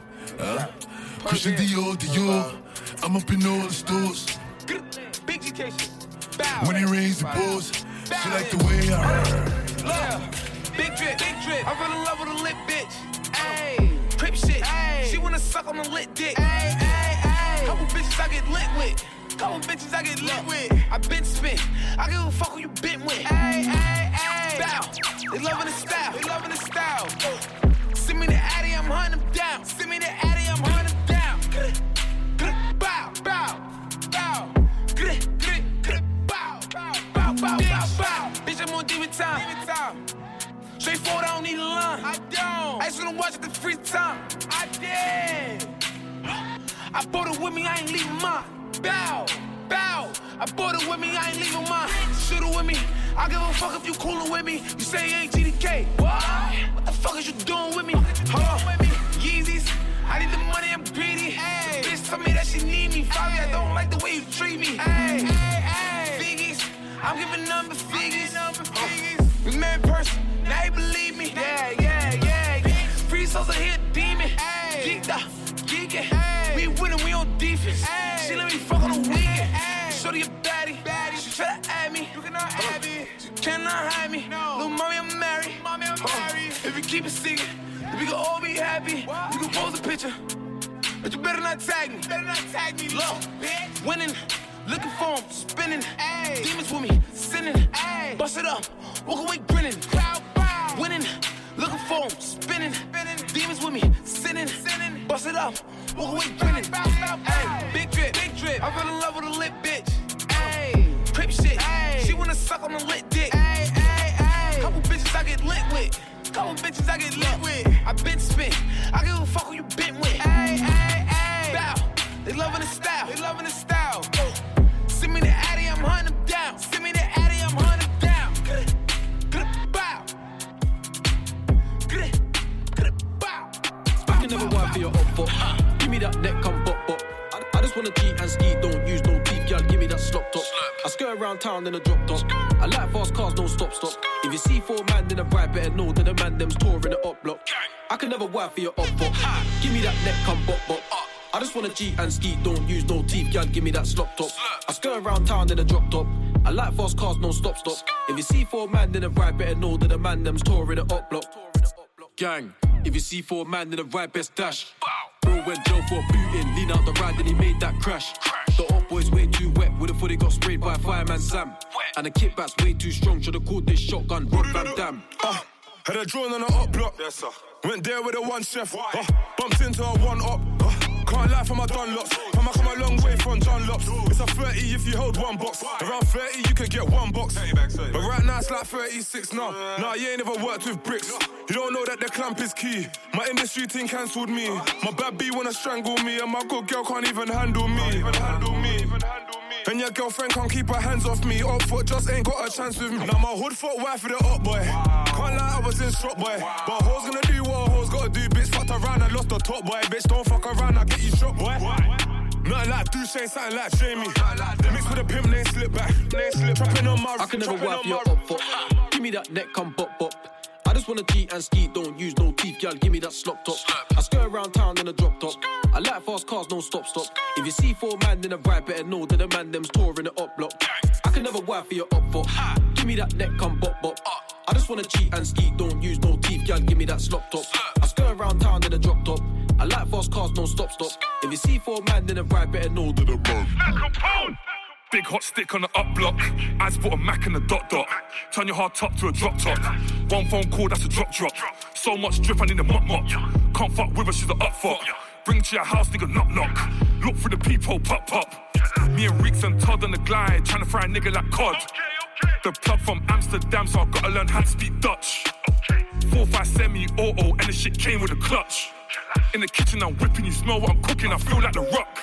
Christian Dior, Dior. I'm up in all the stores. Big G When it rains, it pours. She like the way I heard. Look, big drip, big drip. I fell in love with a lit bitch. Ayy, crip shit. Ayy, she wanna suck on a lit dick. Ayy, ayy, ayy. Couple bitches I get lit with. Couple bitches I get lit with. I been spit. I give a fuck who you been with. Ayy, ayy, ayy. Bow. They loving the style. They loving the style. Send me the Addy, I'm hunting them down. Send me the Addy, I'm hunting Bitch, I'm on demon time. Straightforward, I don't need a line. I don't. I just wanna watch it the free time. I did. I bought it with me, I ain't leaving mine. Bow, bow. I bought it with me, I ain't leaving mine. Shoot it with me. I give a fuck if you coolin' with me. You say you ain't GDK. What? What the fuck is you doing with me? Hold on. I need the money, I'm greedy. Hey. Bitch told me that she need me. Probably I don't like the way you treat me. Hey. Figgies. I'm giving number figures. We met in person. Now you believe me. Yeah, yeah, yeah, yeah. Free souls are here, demon. Geeked up, geeking. We winning, we on defense. Hey. She let me fuck on the weekend. Hey. Shorty a baddie. Cannot hide me. No. Little mommy, I'm married. Mommy, I'm married. If you keep it secret, we can all be happy. You can pose a picture. But you better not tag me. Better not tag me. Look, bitch. Winning, looking for him, spinning. Ay. Demons with me, sinning. Ay. Bust it up, walk away grinning. Bow, bow. Winning, looking for him, spinning. spinning. Demons with me, sinning. sinning. Bust it up, walk away grinning. Bow, bow, bow. Ay. Big drip, big drip. I fell in love with a lit bitch. Wanna suck on a lit dick. Ay, ay, ay. Couple bitches I get lit with. Couple bitches I get lit with. I been spit. I give a fuck who you been with. Ay, ay, ay. Bow. They loving the style. They loving the style. Oh. Send me the Addy, I'm hunting them down. Send me the Addy, I'm hunting them down. Bow. I can never wife for your up for. Give me that neck, come bop bop. I, I just wanna cheat and ski, don't use I skirt around town in a drop top. I like fast cars, don't stop stop. If you see four man, then a ride better know that the man them's touring the up block. I can never wife for your up for. Give me that neck, come bop bop. I just wanna cheat and ski, don't use no teeth, girl. Give me that slop top. I skirt around town in a drop top. I like fast cars, no stop stop. If you see four man, then a ride better know that the man them's touring the up block. Gang, if you see four man, then a ride best dash. Bro went Joe for a booting, lean out the ride, then he made that crash. The up boy's way too wet, would've thought he got sprayed by a fireman Sam. And the kickback's way too strong, should've called this shotgun Rob Van Dam. Uh, had a drone on the up block. Yes, sir. Went there with a one chef. Uh, bumped into a one up. Can't lie for my Dunlops. Come I come a long way from John Lops. It's a 30 if you hold one box. Around 30 you could get one box. But right now it's like 36 now. Nah, you ain't never worked with bricks. You don't know that the clamp is key. My industry team cancelled me. My bad B wanna strangle me, and my good girl can't even handle me. Even handle me. And your girlfriend can't keep her hands off me. Up foot just ain't got a chance with me. Now my hood foot wife for the up boy. Can't lie, I was in shop boy. But hoes gonna do what a hoes gotta do. Bitch fucked around, I lost the top boy. Bitch don't fuck around, I get you shot boy. Nothing like Duce, something like Jamie. Mix with a pimp, name slip back. Name slip. Trapping on my I can never wipe your up for. Give me that neck, come bop bop. I just wanna cheat and ski, don't use no teeth, girl. Give me that slop top. I skirt around town in a drop top. I like fast cars, no stop stop. If you see four man in a ride, better know that the man them's touring the up block. I can never wife for your up for. Give me that neck, come bop bop. I just wanna cheat and ski, don't use no teeth, girl. Give me that slop top. I skirt around town in a drop top. I like fast cars, no stop stop. If you see four man in a ride, better know that the man. Big hot stick on the up block. Eyes put a Mac in the dot dot. Turn your hard top to a drop top. One phone call, that's a drop drop. So much drip, I need a mop mop. Can't fuck with her, she's a up fuck. Bring to your house, nigga, knock knock. Look for the people, pop pop. Me and Reeks and Todd on the glide, trying to fry a nigga like cod. The plug from Amsterdam, so I gotta learn how to speak Dutch. Four five semi auto, and the shit came with a clutch. In the kitchen, I'm whipping, you smell what I'm cooking, I feel like the rock.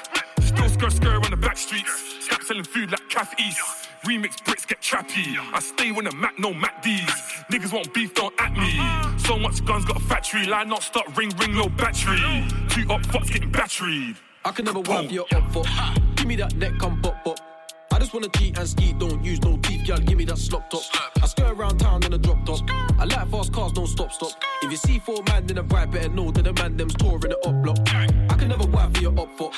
Skirt on the back streets. Stop selling food like Cath East. Remix Brits get trappy. I stay when the Mac, no Mac D's. Niggas want beef, don't at me. So much guns, got a factory. Line not start, ring, ring, low battery. Two up, fucks getting batteried. I can never wipe your up for. Give me that neck, come pop pop. I just wanna cheat and ski, don't use no teeth, girl. Give me that slop top. I skirt around town in a drop top. I like fast cars, don't stop, stop. If you see four man in a ride, better know that the man them's touring the up block. I can never wipe for your up for.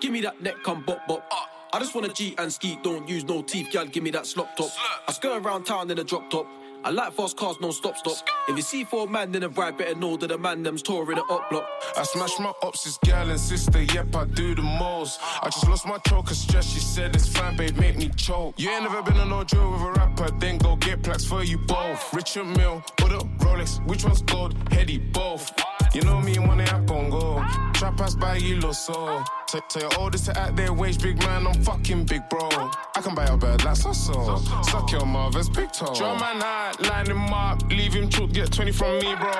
Give me that neck, come bop bop. I just wanna cheat and ski, don't use no teeth, girl. Give me that slop top. I skirt around town in a drop top. I like fast cars, no stop, stop. If you see four man in a ride, better know that the man them's touring the up block. I smash my ops, this gal and sister, yep, I do the most. I just lost my choker stress, she said it's fine, babe, make me choke. You ain't never been on no drill with a rapper, then go get plaques for you both. Richard Mille, or the Rolex, which one's gold? Heady, both. You know me, day I gon' go. Trap pass by you, so. Tell, tell your oldest to act their wage, big man, I'm fucking big bro. I can buy a bird like so so. Suck your mother's big toe. Draw my night, line him up, leave him choke, get 20 from me, bro.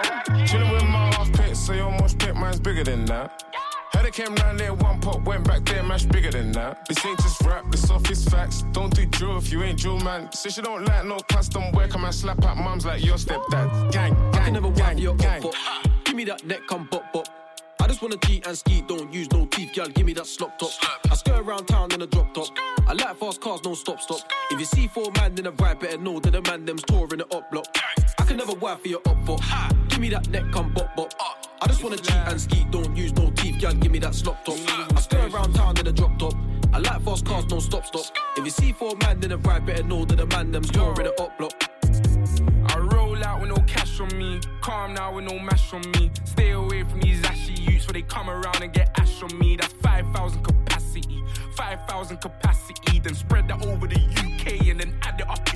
Chillin' with my half pit, so your mosh pit, mine's bigger than that. Heard it came round there, one pop, went back there, mash bigger than that. This ain't just rap, this off is facts. Don't do drill if you ain't drill, man. Say she don't like no custom work, come and slap at mums like your stepdad. Gang, gang, I can never gang, your gang. Give me that neck, come bop bop. I just wanna cheat and ski, don't use no teeth, girl. Give me that slop top. I skirt around town in a drop top. I like fast cars, don't stop, stop. If you see four man in a ride, better know that the man them's touring the up block. I can never wipe for your up for. Give me that neck, come bop bop. I just wanna cheat and ski, don't use no teeth, girl. Give me that slop top. I skirt around town in a drop top. I like fast cars, don't stop, stop. If you see four man in a ride, better know that the man them's touring the up block. I roll out with no cash on me. Calm now with no mash on me. Stay away from these ashy where they come around and get ash on me. That's 5,000 capacity. 5,000 capacity. Then spread that over the UK and then add it up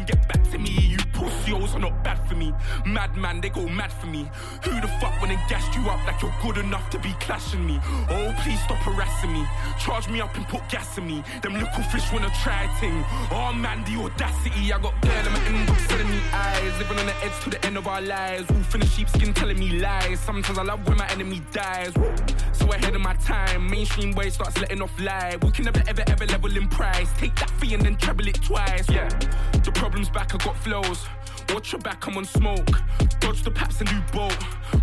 Pussios are not bad for me. Madman, they go mad for me. Who the fuck when they gassed you up like you're good enough to be clashing me? Oh, please stop harassing me. Charge me up and put gas in me. Them little fish wanna try a thing. Oh man, the audacity. I got girl in my inbox telling me eyes. Living on the edge to the end of our lives. Wolf in the sheepskin telling me lies. Sometimes I love when my enemy dies. Woo. So ahead of my time, mainstream way starts letting off lie. We can never ever ever level in price. Take that fee and then treble it twice. Yeah, the problem's back. I got flows. Watch your back, I'm on smoke. Dodge the paps and do both.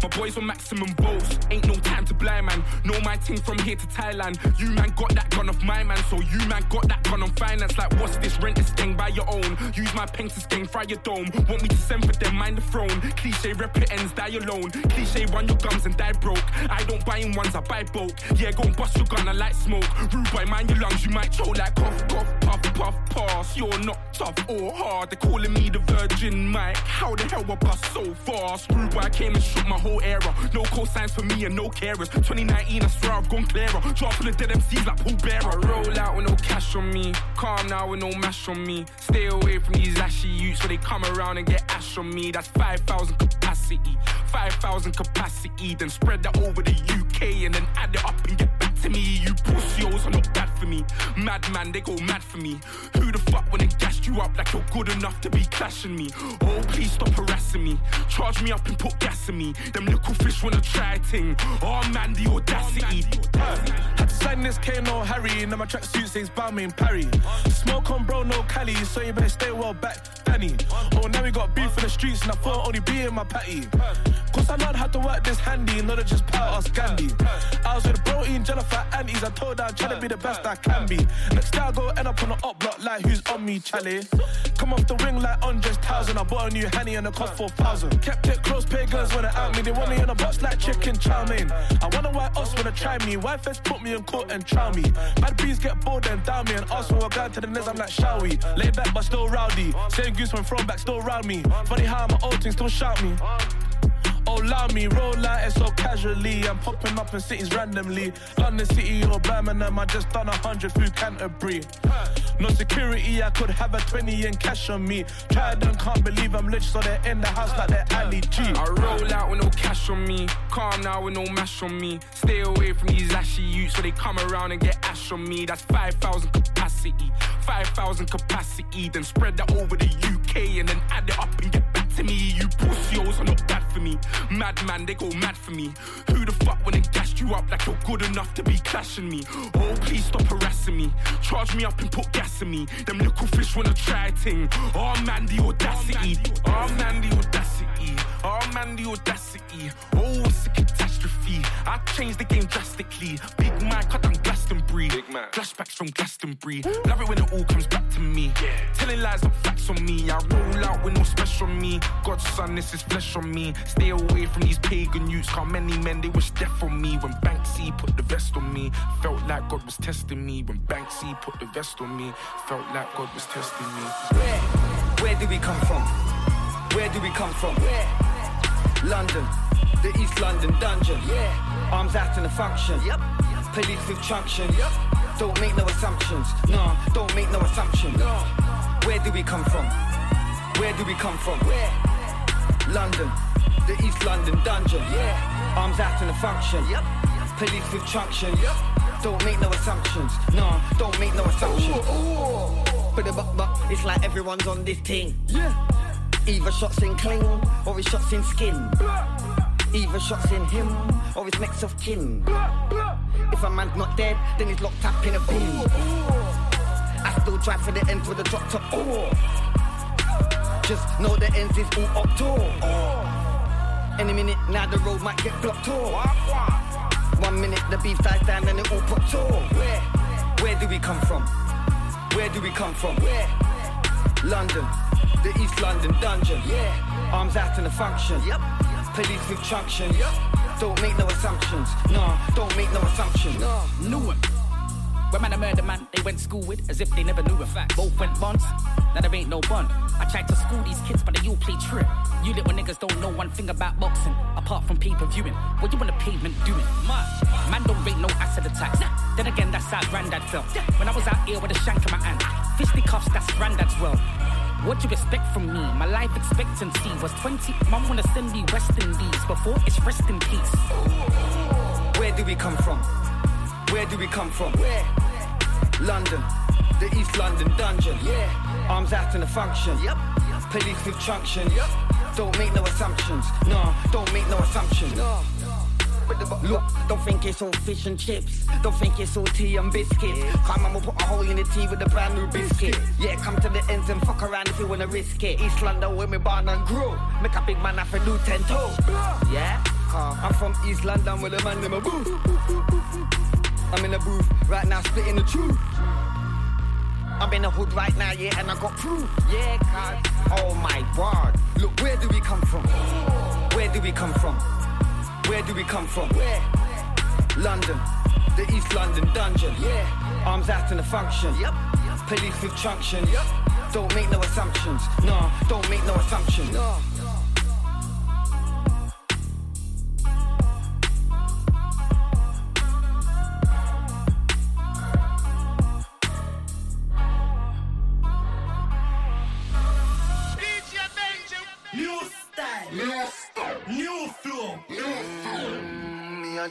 My boys on maximum bolts. Ain't no time to blind man. Know my ting from here to Thailand. You man got that gun off my man, so you man got that gun on finance. Like what's this? Rent this thing by your own. Use my pen to sting, fry your dome. Want me to send for them, mind the throne. Cliche rep it ends, die alone. Cliche run your gums and die broke. I don't buy in ones, I buy bulk. Yeah, go and bust your gun, I like smoke. Rude boy, mind your lungs, you might choke like cough, cough, puff, puff, pass. You're not tough or hard. They're calling me the virgin How the hell I bust so? Rude boy, I came and shook my whole era. No cosigns for me and no carers. 2019, I swear I've gone clearer. Dropping the dead MCs like Paul Bearer. I roll out with no cash on me. Calm now with no mash on me. Stay away from these ashy youths where they come around and get ash on me. That's 5,000 capacity. 5,000 capacity. Then spread that over the UK and then add it up and get to me. You pussios are not bad for me. Madman, they go mad for me. Who the fuck when they gassed you up like you're good enough to be clashing me? Oh, please stop harassing me. Charge me up and put gas in me. Them little fish wanna try a thing. Oh man, the audacity. Had to sign this K, no Harry. Now my tracksuit says Balmain Parry. Smoke on bro, no Cali, so you better stay well back, Danny. Oh, now we got beef in the streets, and I thought only be in my patty. Cause I learned how to work this handy, not just part us Gandhi. I was with a protein, Jennifer, aunties. I told her I'm trying to be the best I can be. Next day I go end up on the up block like who's on me, Charlie. Come off the ring like Andres Thousand. I bought a new Henny and it cost 4,000. Kept it close, pagans wanna out me. They want me in a box like chicken chow mein. I wonder why us wanna try me. Why first put me in court and chow me? Bad bees get bored and down me. And ask for a guy to the nest, I'm like, shall we? Lay back but still rowdy. Same goose when from throwback, still round me. Funny how my old thing still shout me. Oh, allow me, roll out it so casually. I'm popping up in cities randomly. London City or Birmingham, I just done a hundred through Canterbury. No security, I could have a 20 in cash on me. Tried and can't believe I'm rich, so they're in the house like they're Ali G. I roll out with no cash on me. Calm now with no mash on me. Stay away from these ashy youths so they come around and get ash on me. That's 5,000 capacity. 5,000 capacity. Then spread that over the UK and then add it up and get back to me. You pussios are not bad for me. Madman, they go mad for me. Who the fuck when they gassed you up like you're good enough to be clashing me? Oh, please stop harassing me. Charge me up and put gas in me. Them little fish wanna try ting. Oh man, the audacity. Oh man, the audacity. Oh man, the audacity. Oh, it's a catastrophe. I changed the game drastically. Big man, cut down Glastonbury. Big man. Flashbacks from Glastonbury. Love it when it all comes back to me. Yeah. Telling lies, not facts on me. I roll out with no special on me. God's son, this is flesh on me. Stay away from these pagan youths. How many men they wish death on me. When Banksy put the vest on me, felt like God was testing me. When Banksy put the vest on me, felt like God was testing me. Where? Where do we come from? Where do we come from? Where? London, the East London dungeon. Yeah. Arms out in the function. Yep. Police with truncheon. Don't make no assumptions. No, don't make no assumptions. Where do we come from? Where do we come from? Where? London, the East London dungeon. Yeah. Arms out in the function. Yep. Police with truncheon. Yep. Don't make no assumptions. No, don't make no assumptions. But the buck buck, it's like everyone's on this thing. Yeah. Either shots in cling or it's shots in skin. Either shots in him or it's next of kin. If a man's not dead, then he's locked up in a bin. I still drive for the ends with a drop top. Just know the ends is all up to. Any minute now the road might get blocked off. One minute the beef dies down and it all pops off. Where? Where do we come from? Where do we come from? Where? London, the East London dungeon. Yeah. Arms out in the function. Yep. Police with truncheon. Yep. Don't make no assumptions. No, don't make no assumptions. No. Knew him. When man a murder man, they went school with as if they never knew a fact. Both went bonds, now there ain't no bond. I tried to school these kids, but they all play trip. You little niggas don't know one thing about boxing, apart from pay per viewing. What you on the pavement doing? Man, don't rate no acid attacks. Then again, that's how granddad felt. When I was out here with a shank in my hand, fisticuffs, that's granddad's well. What you expect from me? My life expectancy was 20. Mom wanna send me West Indies before it's rest in peace. Where do we come from? Where do we come from? Where? London, the East London dungeon. Yeah. Arms out in the function. Yep. Police with truncheon. Yep. Don't make no assumptions. No, don't make no assumptions. No. Look, don't think it's all fish and chips. Don't think it's all tea and biscuit. Come on, we'll put a hole in the tea with a brand new biscuit. Yeah, come to the ends and fuck around if you wanna risk it. East London, where me born and grow. Make a big man have a new ten toes. Yeah, I'm from East London where the man in my booth. I'm in the booth right now, splitting the truth. I'm in the hood right now, yeah, and I got proof. Yeah, cuz. Oh my god. Look, where do we come from? Where do we come from? Where do we come from? Where? London, the East London dungeon. Yeah. Arms out in the function. Yep. Police with truncheon. Yep. Don't make no assumptions. No, don't make no assumptions. No.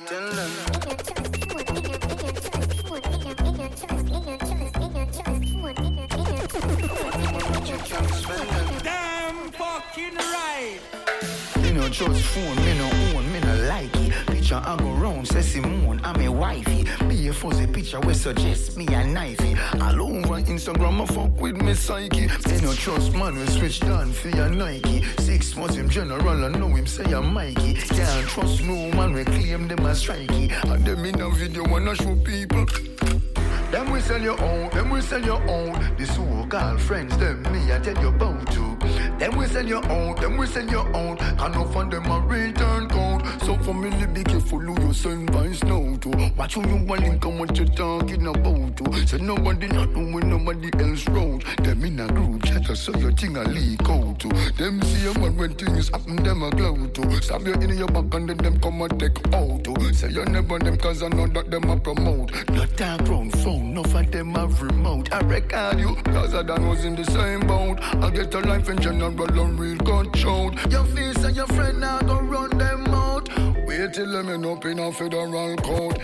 Damn fucking right. Me no trust phone, Picture I go round, say Simone, I'm a wifey. Be a fuzzy picture we suggest me a knifey. All over Instagram, I fuck with me psyche. Me no trust man, we switch down for your Nike. Six months him general, I know him say I'm Mikey. Can't trust no man, we claim them as strikey. And them in a video wanna show people. Them we sell your own, them we sell your own. The so-called friends, them me I tell you about to. Them we sell your own, them we sell your own. Can no fund them a return. So family be careful who you send vice now to. Watch who you want and what you talking about to. Say nobody not doing nobody else road. Them in a group chat so your thing a leak out to. Them see a man when things happen, them a glow to. Stab you in your back and then them come and take out to. Say you never them cause I know that them a promote. Not that grown phone, no for them a remote. I record you, cause I done was in the same boat. I get a life in general and real control. Your face and your friend now go run them out. Wait till them end up in a federal court.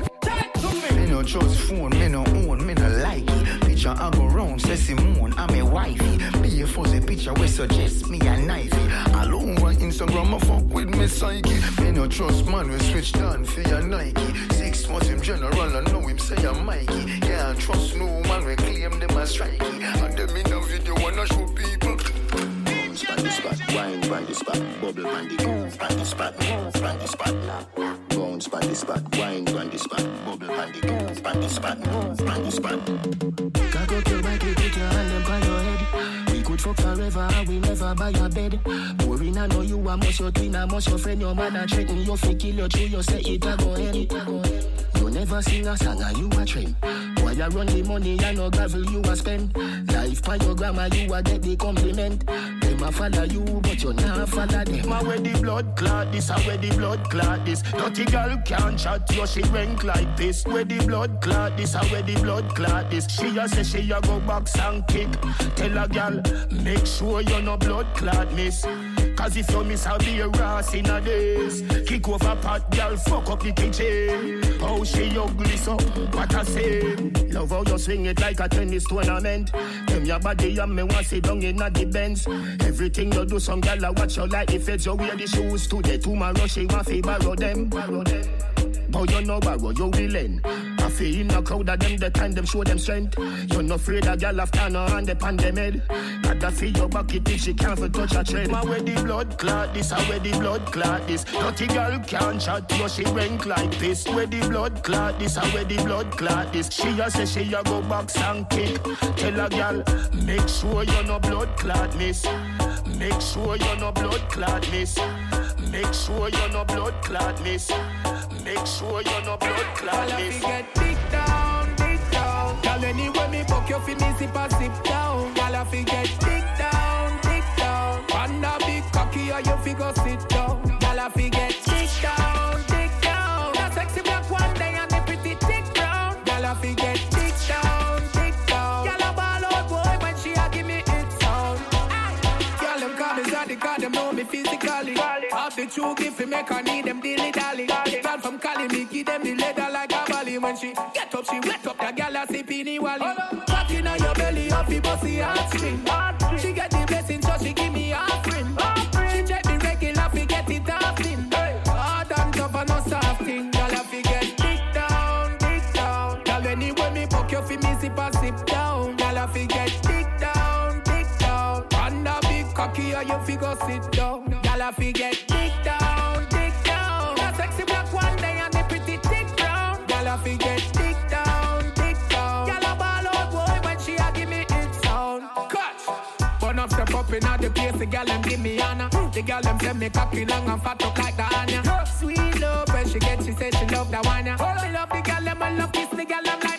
Me no trust phone, me no own, me no like it. Picture I go round, say Simone, I'm a wifey. Be a fuzzy picture we suggest me a knifey. Alone on Instagram, I fuck with me psyche. Me no trust man, we switch down for your Nike. Six months him general, I know him say I'm Mikey. Can't trust no man, we claim them as strikey. And them in a video wanna show wine by the spot, bubble by the move by the spot, by the spot. Bounce by the spot, wine by the spot, bubble by the move by the spot, by the spot. Cock up your you put your hand up on your head. We could fuck forever, and we never buy a bed. Boring, I know you are much your twin, I much your friend. Your man a threaten you, fi kill you, true, you say it a go ahead. Never sing a song, and you a trend. Why you run the money, I no gravel you a spend. Life by your grandma, you a get the compliment. Them a follow you, but you not follow them. My where the blood clot this, I where the blood clot this. Dirty girl can't chat, you she rank like this. Where the blood clot this, I where the blood clot this. She a say she a go box and kick. Tell a girl, make sure you no blood clot miss. Cause if you miss, a ras in a days. Kick over pot, girl, fuck up the kitchen. Oh, how she ugly so, what I say. Love how you swing it like a tennis tournament. Them your body and me want sit down in a the Benz. Everything you do, some girl I watch you like if feds. You wear the shoes today, tomorrow she want them. Borrow them. But you no borrow, you willing. I feel in a crowd of them, the time them show them strength. You're not afraid a girl after no hand upon them head. Gotta feel your bucket if she can't for touch a tread. My where the blood clot this, I where the blood clot this. Dirty girl can't chat, you she rank like this. Where the blood clot this, I where the blood clot this. She a say she a go box and kick. Tell a girl, make sure you're no blood clot miss. Make sure you're no blood clot miss. Make sure you're no blood clot miss. Make sure you're no blood clot miss. get dick down, dick down. Girl, anyway me fuck you fi me sip a sip down. Girl, I fi get dick down, dick down. Panda big cocky, or you fi go sit True gift fi make her need them dilly dally. Girl from Cali, me give them the leather like a bally. When she get up, she wet up, that girl a sippy wally. Back in your belly, off the bossy heartstring. She get go sit down. Girl, I fi get dick down, dick down. That sexy black one day and the pretty thick brown. Girl, I fi get dick down, dick down. Girl, I ball out boy when she a give me it sound. Catch. Burn up, step up in the place, the girl them give me honor. The girl them say me cocky long and fat up like the Anya. Sweet love when she get, she say she love the one ya. She love the girl them, I love kiss the girl them like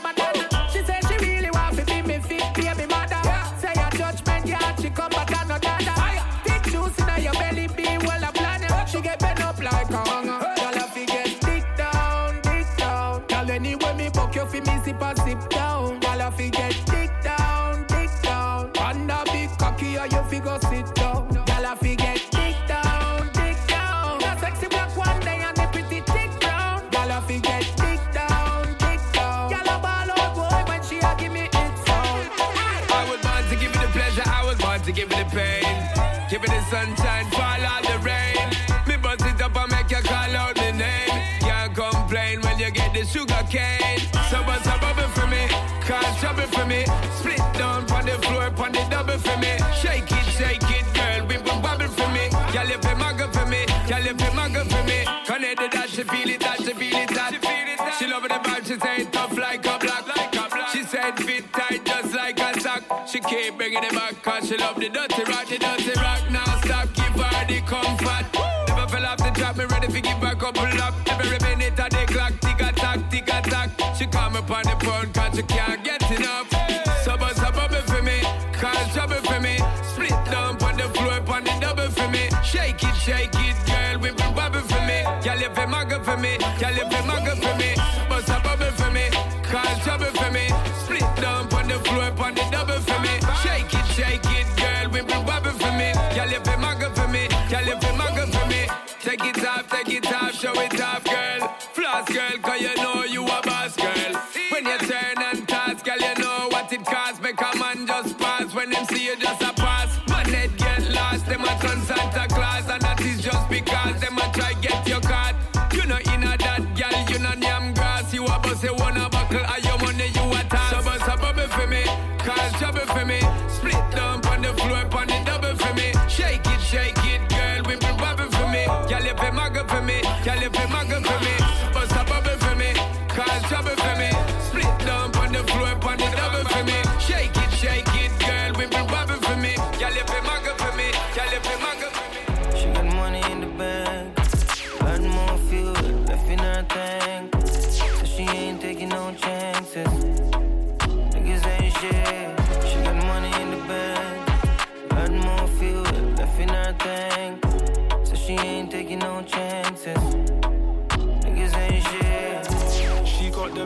get the sugar cane. So bust a bubble for me, cause trouble for me. Split down on the floor, on the double for me. Shake it, shake it, girl, we will bubble for me. Girl, you feel muggle for me, girl, you feel muggle for me. Connected that she feel it, that she feel it, that. She love the vibe, she say it tough like a block. She said fit tight just like a sock. She keep bringing it back cause she love the dirty rock, the dirty rock. Now stop, give her the comfort. Never fell off the track, me ready to give her a couple up. Every minute of the clock, tick a tack, tick a tack. She come me upon the phone cause she can't get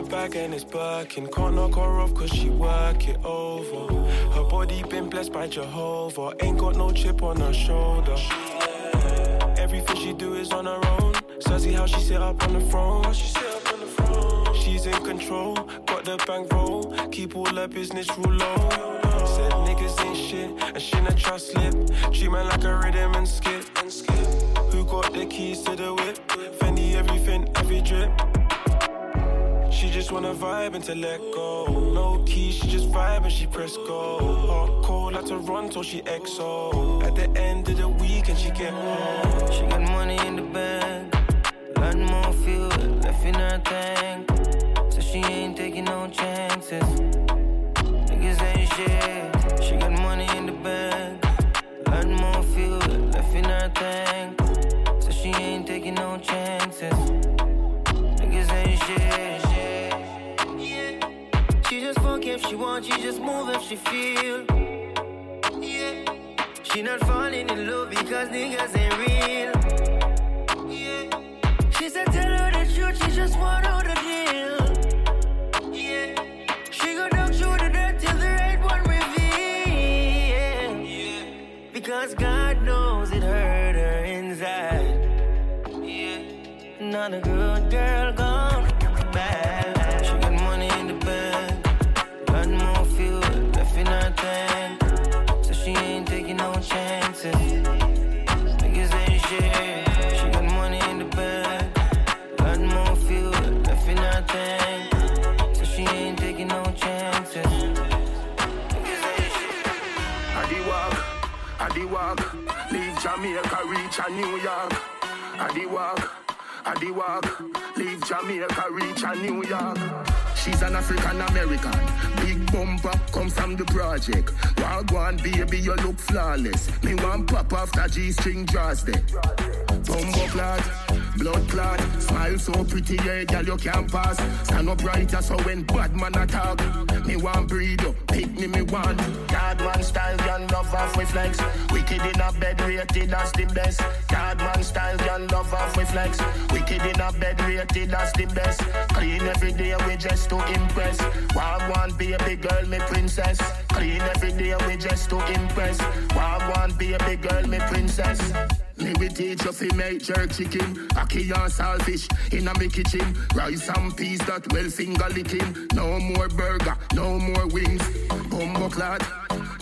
the bag and it's working. Can't knock her off cause she work it over. Her body been blessed by Jehovah. Ain't got no chip on her shoulder. Everything she do is on her own. Sassy how she sit up on the throne. She's in control, got the bank roll. Keep all her business real low. Said niggas ain't shit, and she not trust slip. Treat man like a rhythm. And skip. Who got the keys to the whip? Fendi everything, every drip. She just wanna vibe and to let go. No keys, she just vibe and she press go. Hot cold like Toronto, she XO. At the end of the week and she get home. She got money in the bank, lot more fuel left in her tank. So she ain't taking no chances. Niggas ain't shit. She got money in the bank, lot more fuel left in her tank. So she ain't taking no chances. Want, she just move if she feel. Yeah. She not falling in love because niggas ain't real. Yeah. She said tell her the truth, she just want out the deal. Yeah. She go down through the dirt till the right one reveal. Because God knows it hurt her inside. Yeah. Not a good girl gone a New York. I the walk, I the walk. Leave Jamaica, reach a New York. She's an African American. Big bumper comes from the project. Wagwan baby, you look flawless. Me want pop after G string draws there. Bumbo clad, blood clot. Smile so pretty, yeah, girl, you can't pass. Stand up brighter so when bad man attack. Me want breed up, pick me, me want. Yard man style, gun love off with flex. Wicked in a bed, rated as the best. Yard man style, gun love off with flex. Wicked in a bed, rated as the best. Clean every day, we just to impress. Wagwan baby girl, me princess. Clean every day, we just to impress. Wagwan baby girl, me princess. Me we teach you fi make jerk chicken, ackee and in a me kitchen. Rice and peas that well finger licking. No more burger, no more wings. Bumbo clad,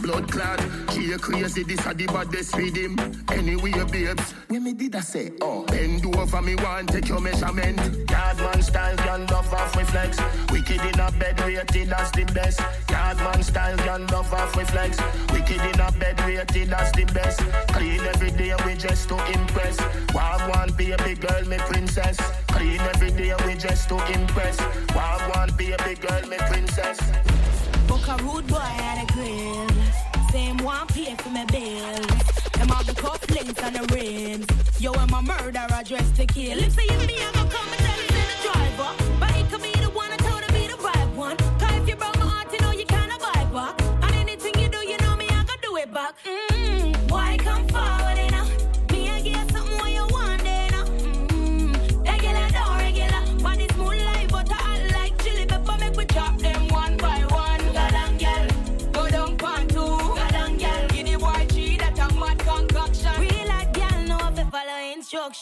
blood clad. She a crazy, this a the baddest rhythm. Anyway, babes, when me did I say, oh, bend over me want take your measurement. Yard man style, gun love off with flex. Wicked in a bed, rated as the best. Yard man style, gun love off with flex. Wicked in a bed, rated as the best. Clean every day, we just to impress. Wagwan baby girl, me princess. Clean every day, we just to impress. Wagwan baby girl, me princess. A rude boy at a grill. Same one pay for my bills. Them have the cufflinks and the rims. Yo, I'm a murderer dressed to kill. If say me, I'm gonna come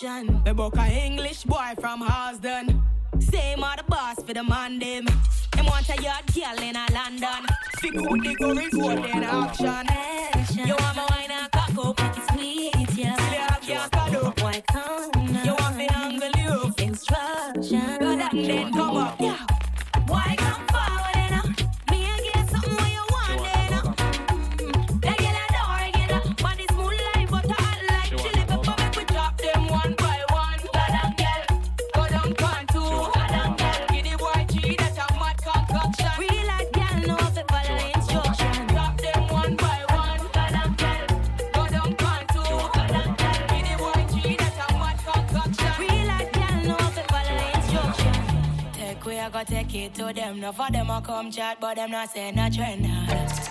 instruction. Me book a English boy from Harlesden. Same are the boss for the man them. Them want a yard girl in a London. Stick out the curry gold in action. You want me wine and cock up, make it sweet, yeah. Till you can't stand up. Why come? You want me angle you? Instruction. Go down then come up. Yeah. Why come it to them. No for them I come chat, but them not say no trend.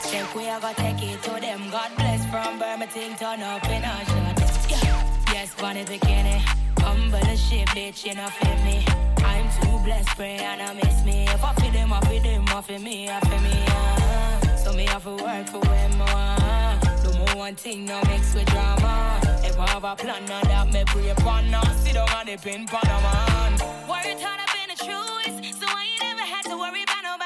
Take we I go take it to them. God bless from Birmingham, turn up in a shot. Yeah. Yes, bunny bikini. Humble the shit, bitch, you know fit me. I'm too blessed, pray and I miss me. If I feel them, I feel them, I feel me, I feel me. Uh. So me have to work for when more. Do more one thing, no mix with drama. If I have a plan, now that me pray upon, now sit down on the pin, pan a man. Worried hard, I've been a truest, so I ain't worry about nobody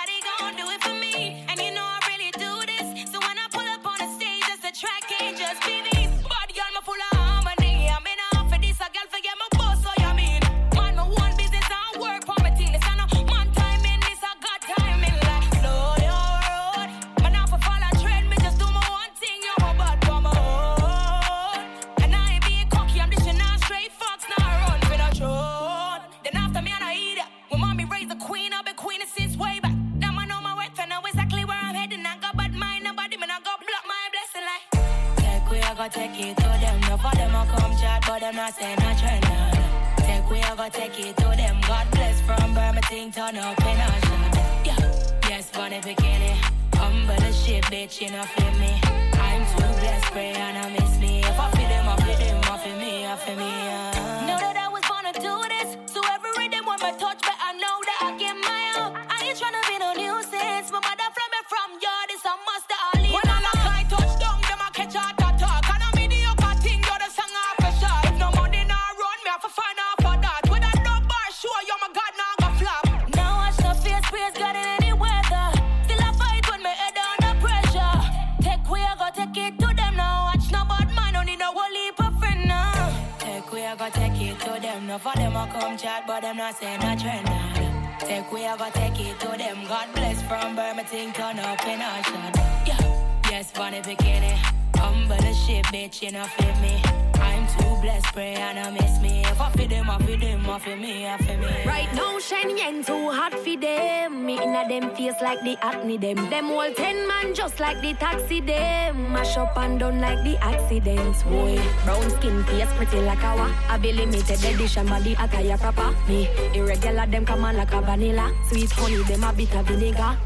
not I trend on. Take we, go take it to them. God bless from thing turn up in a shot. Yeah, yes, bunny bikini. Humble as shit, bitch, you know, feel me. I'm too blessed, pray and I miss me. If I feel them, I feel them, I feel me, I feel me. Yeah. Know that I was born to do this, so every rhythm when I touch, but I know that No for them, I come chat, but them not saying a trend now. Take we, go take it to them. God bless from thing turn up in a shot. Yeah, yes, bunny bikini. Humble as shit, bitch, you know, feel me. Too blessed, pray and I miss me. If I feel them, I feel them, I feel me, I feel me. Right now, Shen Yen too hot for them. Me inna them face like the acne them. Them all ten man just like the taxi them. Mash up and done like the accidents. Boy, brown skin face pretty like a wa. I be limited edition body attire proper. Me irregular them come on like a vanilla. Sweet honey them a bit of vinegar.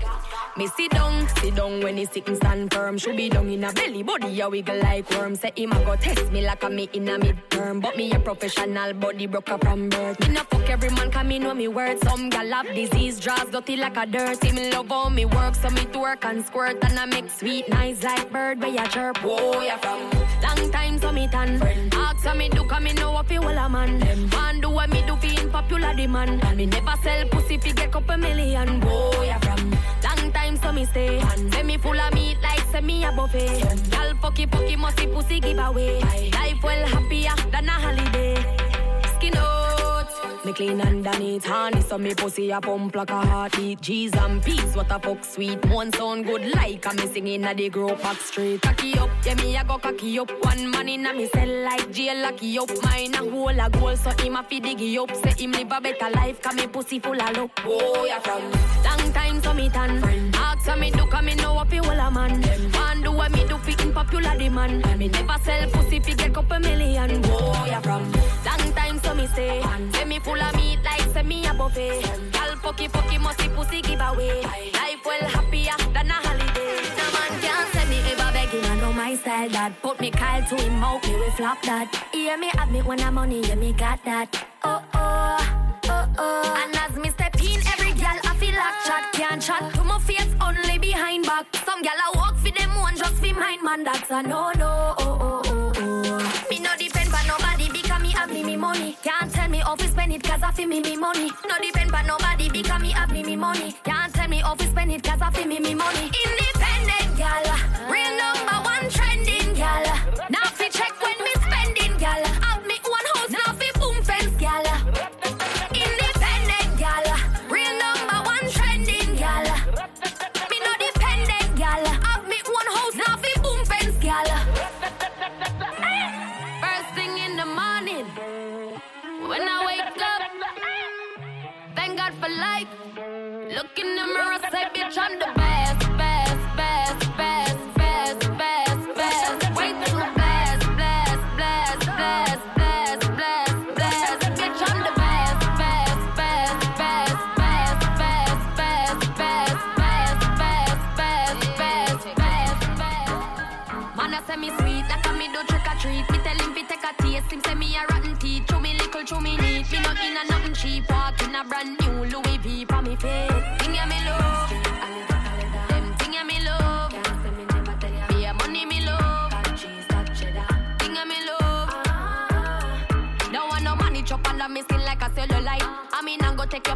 Me sit down, sit down when he sit and stand firm. Should be down in a belly, body a wiggle like worm. Say him a go test me like a me in a midterm. But me a professional body broke up from birth. Me no fuck every man, come me know me words. Some gal have disease, draws dirty like a dirt. Him love how me work, so me twerk and squirt. And I make sweet nice like bird where ya chirp. Whoa, ya from long time, so me tan. Ask so me do, come me know what fi wall a man. Them man do what me do fi popular demand. And me never sell pussy fi get couple million. Whoa, ya from long time, so me stay. Say me full of meat like say me a buffet. Gal fucky fucky musty pussy give away. Life well happier than a holiday. Skin out. Me clean underneath honey, so me pussy a pump like a heartbeat. G's and peas, what a fuck sweet. One sound good like a me singing at the grow back street. Cocky up, yeah me a go cocky up. One man in a me cell like jail locky up. Mine a hole a goal, so him a fi diggy up. Say him live a better life, cause me pussy full of luck. Oh, yeah from long time so me tan. Ask so me do, cause me know what fi wall a man. Man do what me do fi in popular demand. Me never sell pussy fi get couple million. Oh, yeah from long time so me stay. Say me full of meat like me a buffet. Gal fucky fucky musty pussy give away. Life well happier than a holiday. No man can't say me ever begging. I know my style that. Put me Kyle to him mouth, me we flop that. Hear me me when I'm money, yeah me got that. Oh oh, oh oh. And as me step in, every gal I feel like chat can't chat to my face only behind back. Some gal I walk for them one just for mine man. That's a no no. Oh oh oh oh. Me no depend on nobody because me have me me money. Can't cause I feel me me money. No depend on nobody because me have me me money. Can't tell me how to spend it cause I feel me me money. Independent gal, life. Look in the mirror, say, bitch, I'm the best,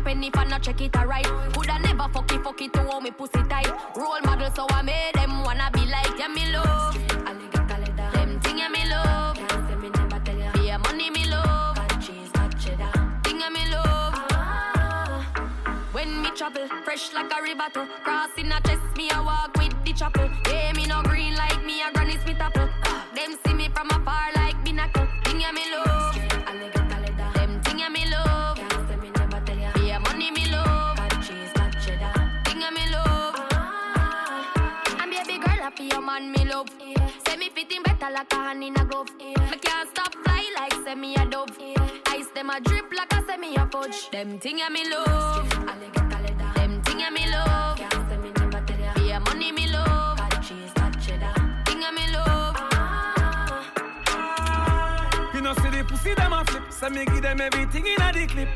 penny for not check it alright. Coulda never fuck it, fuck it to hold me pussy tight. Role model, so I made them wanna be like yeah me love. Them thing yeah me love. Be a money me love. Thing yeah me love. Ah. When me travel, fresh like a river Crossing a chest, me a walk with the chapel. Yeah, me no green like me a granny smith apple. Your me love. Say me fitting better like a hand in a glove. Me can't stop fly like say me a dove. Ice them a drip like a say me a fudge. Them thing ya me love. Them thing ya me love. Be a money me love. Thing ya me love. You know, see the pussy them a flip. So me give them everything in a the clip.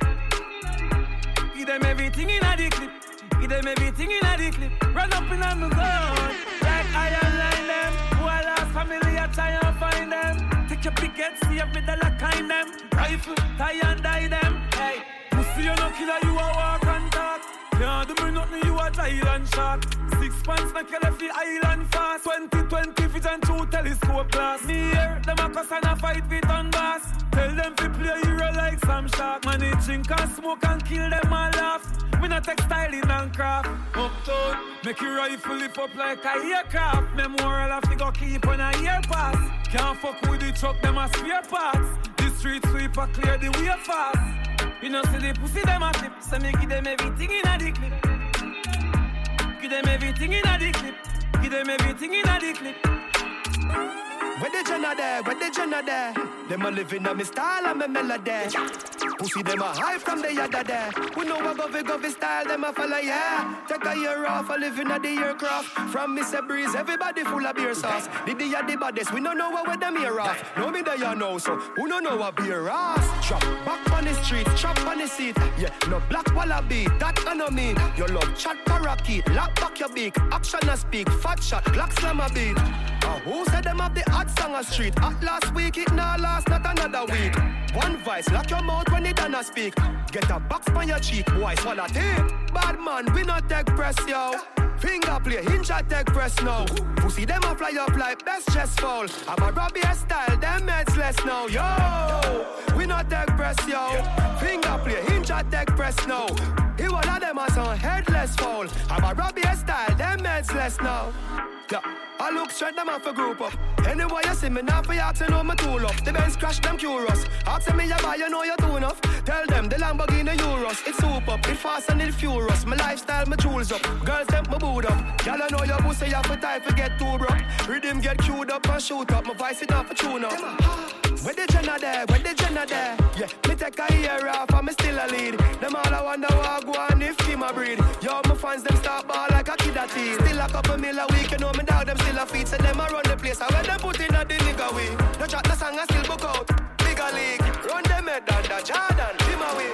Give them everything in a the clip. Give them everything in a the clip. Run up in on the gun. Like I line them. Who I lost family, I try and find them. Take your head, see if the lock kind them. Rifle, tie and die them. Hey, pussy you no killer, you a walk and. Can't do me nothing, you a giant shark. Six pants make you left the island fast. 2020 vision through telescope glass. Me here, them a cuss and a fight with on gas. Tell them to play hero like some shark. Man, they drink and smoke and kill them and laugh. Me not textiling and craft. Uptown, make your rifle lift up like a aircraft. Memorial have to go keep on a year pass. Can't fuck with the truck, them a spare parts. The street sweeper clear the way fast. You know, see the pussy them a flip, so me give them everything in a the clip. Give them everything in a the clip. Give them everything in a the clip. Where the Jenna there, where the Jenna there? Them a living on me style and me melody. Pussy them a high from the yada there. Who know what govy govy style them a follow yeah. Take a year off, a living at the aircraft. From Mr. Breeze, everybody full of beer sauce. Did The the baddest, we don't know with them here off. No me there you know, so who don't know what beer ass? Drop back on the street, chop on the seat. Yeah, no black wallaby, that I know mean. Your love chat parakeet, lock back your beak. Action and speak, fat shot, Glock slam a beat. Uh, who said them have the hot song on street? At last week, it now last, not another week. One voice, lock your mouth when it done speak. Get a box on your cheek, boy, swallow tape. Bad man, we not take press, yo. Finger play, hinge at take press now. Pussy them a fly up like best chest fall. I'm a Robbie style, them heads less now, yo. We not take press, yo. Finger play, hinge at take press now. He one of them as on headless fall. I'm a Robbie style, them heads less now. Yeah. I look straight them off a group up. Anyway, you see me now for you to know my tool up. The Benz crash them curious. Ask me you buy, you know you do enough. Tell them the Lamborghini Euros. It's super, it fast and it furious. My lifestyle, my tools up. Girls them my boot up. Y'all know your pussy, you for time to get too rough. Rhythm get queued up and shoot up. My voice it off for tune up. Where the Jenna there? Where the Jenna there? Yeah, me take a year off and me still a lead. Them all I wonder what go on if him a breed. Yo, my fans them start ball like a kid a teen. Still a couple mil a week, you know me dog them still a feed. So them a run the place. I when them put in a the nigga way. No chat the song I still book out. Bigger league, down the Jordan, him away.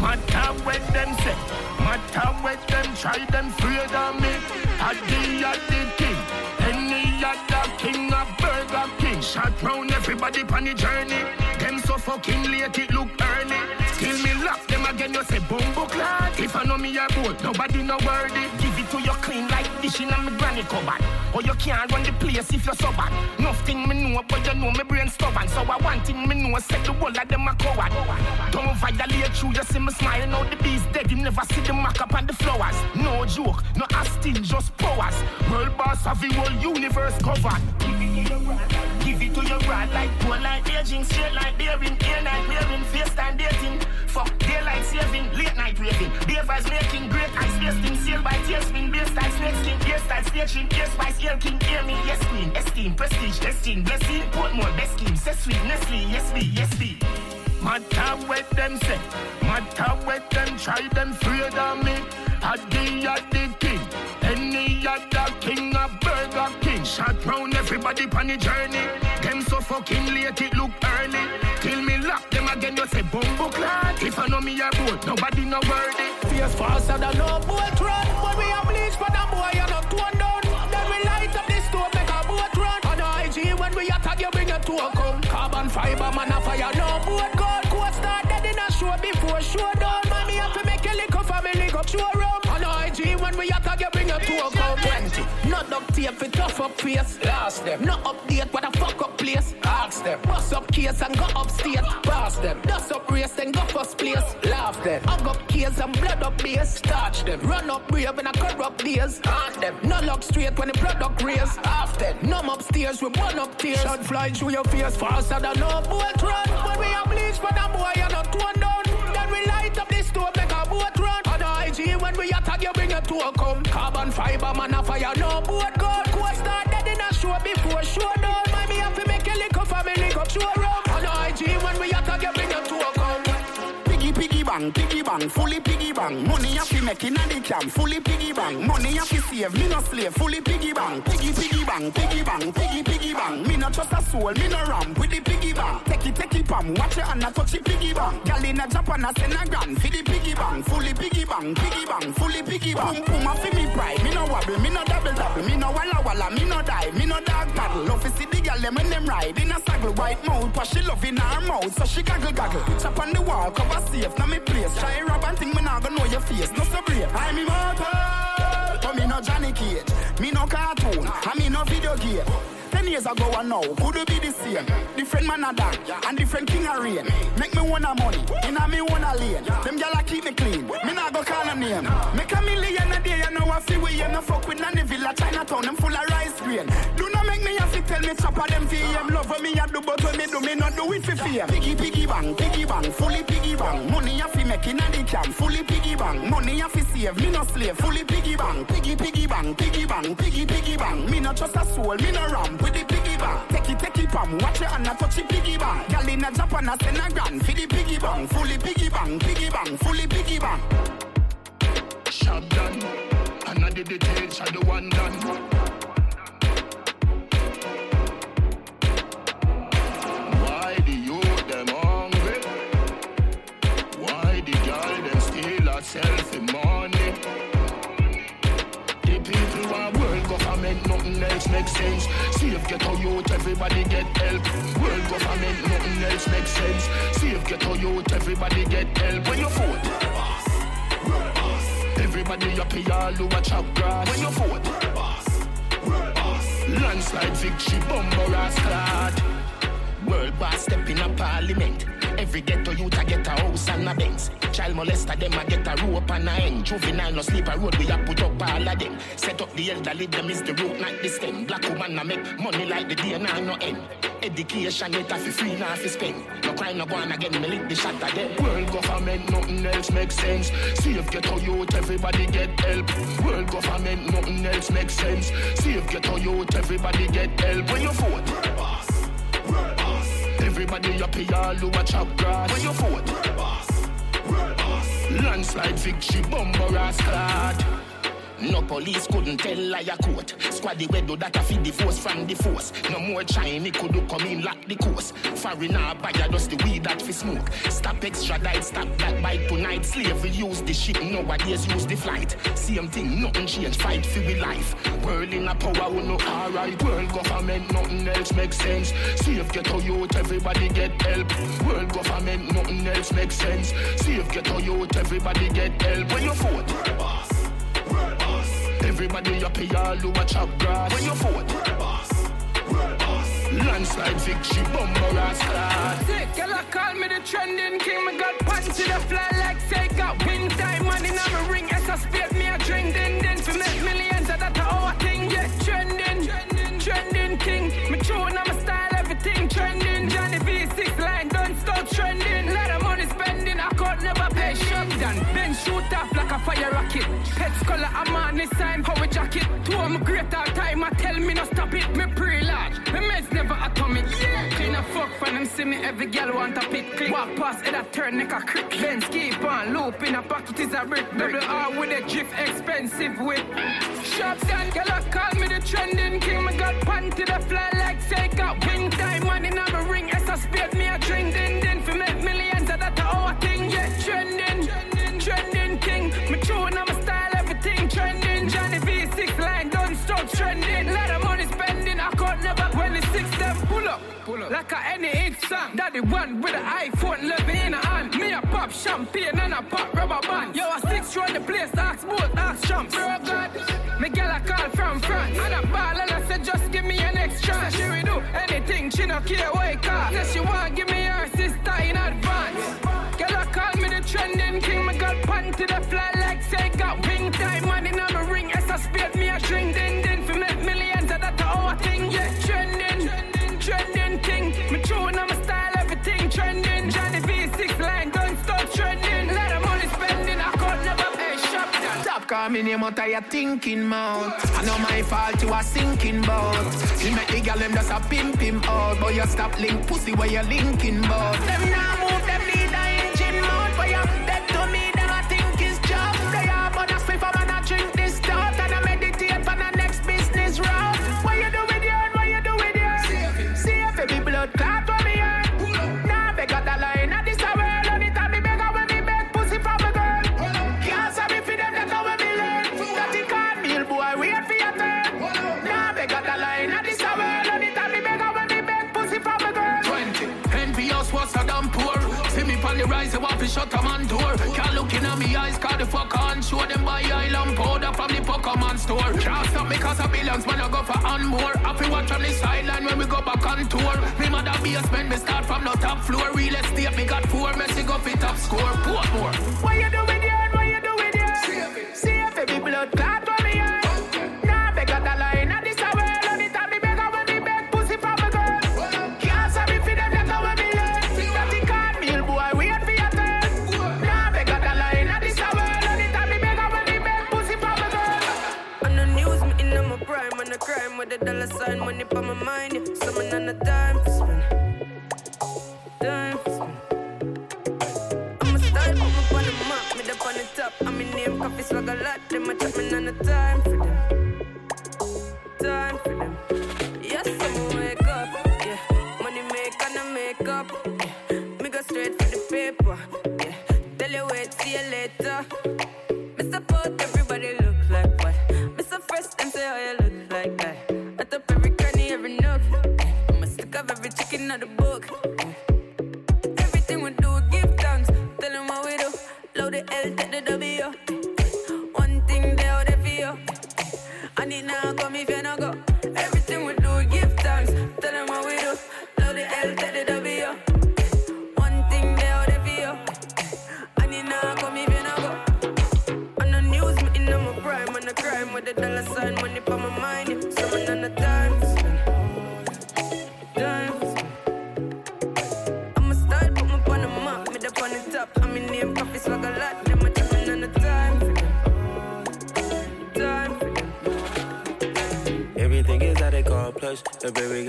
Matter what them say, matter what them try, them afraid of me. The at the king, any other king of Burger King. Shot round everybody on the journey. Them so fucking late, it look early. Till me lock them again, you say bumbo clad. If I know me a boat, nobody no worthy. Give it to you clean like dish in a me granny cupboard. Or you can't run the place if you're so bad. Nothing me know, but you know me brain stubborn. So I want thing me know, set the whole of them a coward. Don't violate you, you see me smile. Now the bees dead, you never see the mark up on the flowers. No joke, no asking, just powers. World boss of the whole universe covered. Give it to your rod like poor like aging, straight like bearing, air night wearing, face time dating. Fuck daylight saving, late night raving. Day making great ice wasting, sail by tailspin, bass style snake skin, ear style staging, ear spice, ear king, hear me, yes queen, esteem, prestige, esteem, blessing, Portmore, best scheme, set sweet, Nestle, yes be, yes be. Matter what them say, matter what them try, them afraid of me. The at the king, any other king of Burger King. Shot round everybody on the journey. Them so fucking late, it look early. Till me lock them again, you say bumbo clot. If I know me a boat, nobody no worthy. Fierce faster than no boat run. When we a bleach for the boy, you not torn down. Then we light up this stove, make a boat run. On IG, when we attack, you bring it to a come. Carbon fiber, man, a fire, no boat gold. Coast start dead in a show before show down. Man, me have to make a lick of family go show rum. On IG, when we attack, you bring it to a come. 20. Not duct tape, for tough up face. Last them. No update, what a fuck up place. Ask them. Bust up case and go upstairs. Pass them. Dust up race and go first place. Laugh them. Hug up case and blood up base. Starch them. Run up brave in a corrupt days. Haunt them. No look straight when the product raise. Half them. Numb upstairs with one up tears. Shot flying through your face faster than no boat run. When we are bleach for the boy, you're not torn down. When we attack, you bring it to a come. Carbon fiber, man, a fire, no boat gold. Coast start dead in a show before show bang, piggy bang, fully piggy bang. Money you fi make inna the camp, fully piggy bang. Money you fi save, me no slave, fully piggy bang. Piggy piggy bang, piggy bang, piggy piggy bang. Me no trust a soul, me no ram with the piggy bang. Take it, take it, pam, watch it and a touch it piggy bang. Gal in a Japan a send a grand, fi the piggy bang, fully piggy bang, piggy bang, fully piggy bang. Boom boom a fi me pride, me no wobble, me no double double, me no walla walla, me no die, me no dog paddle. Love fi see the gal them when them ride in a saddle, white mouth, but she love in her mouth, so she gaggle gaggle. Chop on the wall, cover safe, now me place. Try rob and think me nah gonna know your face, no brave. I'm immortal, but me no Johnny Cage, me no cartoon, and me no video game. Ten years ago and now, could it be the same? Different man a dog, and different king a reign. Make me wanna money, in a me wanna lane. Them gyal a keep me clean, me nah go call them name. Make a million a day, you know I feel we you no fuck with none villa Chinatown, them full of rice grain. Not make me tell them VM. Love when me a do, but when me do, me not do it for fame. Piggy piggy bang, piggy bang, fully piggy bang. Money a fi make in a the camp, fully piggy bang. Money a fi save, me no slave, fully piggy bang. Piggy piggy bang, piggy bang, piggy piggy bang. Me no trust a soul, me no ram with the piggy bang. Take it, take it, pam, watch it and a touch it piggy bang. Gal in a Japan a send a grand, fi the piggy bang, fully piggy bang, piggy bang, fully piggy bang. Shop done, and I did the tail, shadow one done. Makes sense. See if get a youth, everybody get help. World government, nothing else makes sense. See if get a youth, everybody get help. When you vote, everybody here, all a chop grass. When you vote, landslide victory, ass clad. World boss step in a parliament. Every ghetto youth a get a house and a Benz. Child molester them a get a rope and a end. Juvenile no sleep a road we a put up all of them. Set up the elderly them is the root not the stem. Black woman a make money like the day now no end. Education get a fi free now fi spend. No crime no go on again me lick the shot of them. World government nothing else makes sense. See if ghetto youth everybody get help. World government nothing else makes sense. See if ghetto youth everybody get help. When you vote. Everybody up here, all a chop grass. When you vote, landslide victory, bumper ass clad. No police couldn't tell liar court. Squaddy we do that a feed the force from the force. No more Chinese could do come in lock the course. Foreigner buyer just the weed that fi smoke. Stop extradite, stop that bite tonight. Slavery use the ship, nowadays use the flight. Same thing, nothing change, fight for we life. World in a power, we no alright. World government, nothing else makes sense. See if get a youth, everybody get help. World government, nothing else makes sense. See if get a youth, everybody get help. When you vote, Everybody here, all who a chop grass. When you vote, landslide victory, bumper ass clad. Sick, girl, I call me the trending king. Me got punch to the fly like say got win time. Money in my ring, as I spit me a drink. Then, then, to make millions, shoot off like a fire rocket. Heads color, I'm on this time, how jacket. Two of my great all time, I tell me no stop it. Me pre-large, me meds never atomic. Yeah. Clean a fuck for them, see me every girl want a pick click. Walk past it, I turn neck a crick. Benz keep on, loop in a pocket is a brick. Double R with a drift, expensive with. Shop done, girl, call me the trending king. Me got panty the fly like say got win time. Money in my ring, I me a drink. Like a any hit song. Daddy one with the iPhone 11 in a hand. Me a pop champagne and a pop rubber band. Yo, a six round the place, ask both, ask champs. Bro, God, me gal a call from France. And a ball and I said just give me an extra. She will do anything, she no care why call. Said she want give calling me out of your thinking mouth. I know my fault, you are sinking boat. You make the girl them just a pimp him out, but you stop link pussy where you linking bout. Them now move, shut a man door. Can't look in me eyes, call the fuck on. Show them my island powder from the Pokemon store. Can't stop me cause of billions, man, I go for and more. Happy watch on the sideline when we go back on tour. Me mother basement, me start from the top floor. Real estate, me got four, Messi go fit top score. Portmore. What are you do with your, what you do with your? See if every blood clot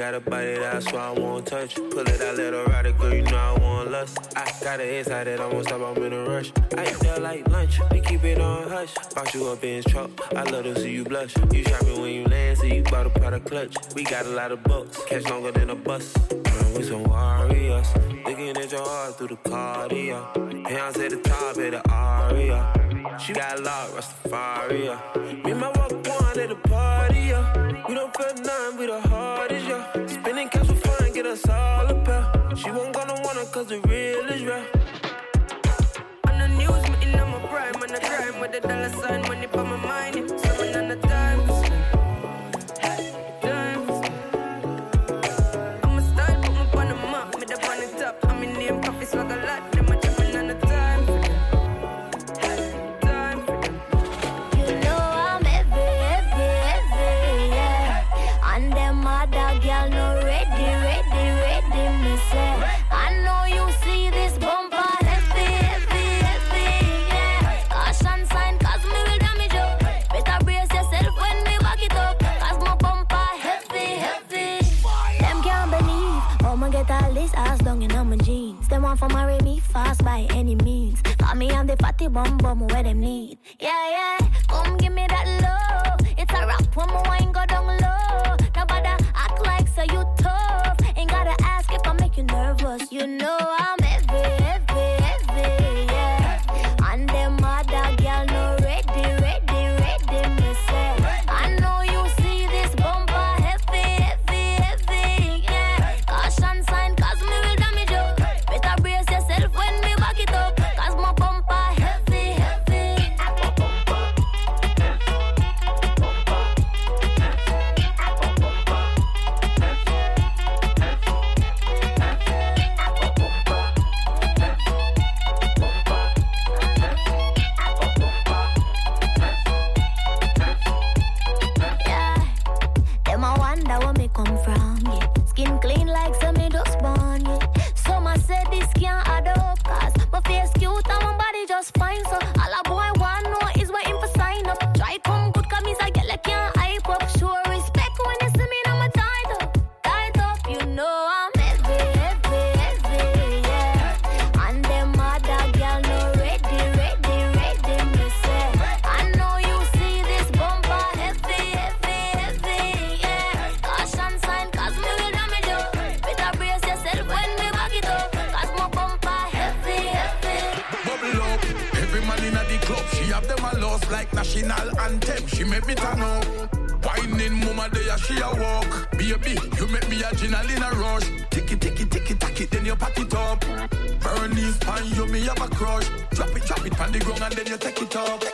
got a body that's why I won't touch. Pull it out, let her ride it, girl, you know I want lust. I got it inside it, I won't stop, I'm in a rush. I that like lunch, we keep it on hush. Box you up in his truck, I love to see you blush. You shopping when you land, so you bought a product clutch. We got a lot of bucks, catch longer than a bus. Run with some warriors, looking at your heart through the cardio. Hands at the top of the aria. She got lot, Rastafari. Me and my walk one at the party, yeah. We don't feel nothing, we the hardest, yeah. Spending cash for fun, get us all a pair. She won't gonna want it cause the real is real. The bum bum where them need. Yeah, yeah, come give me that love. It's a rap when my up,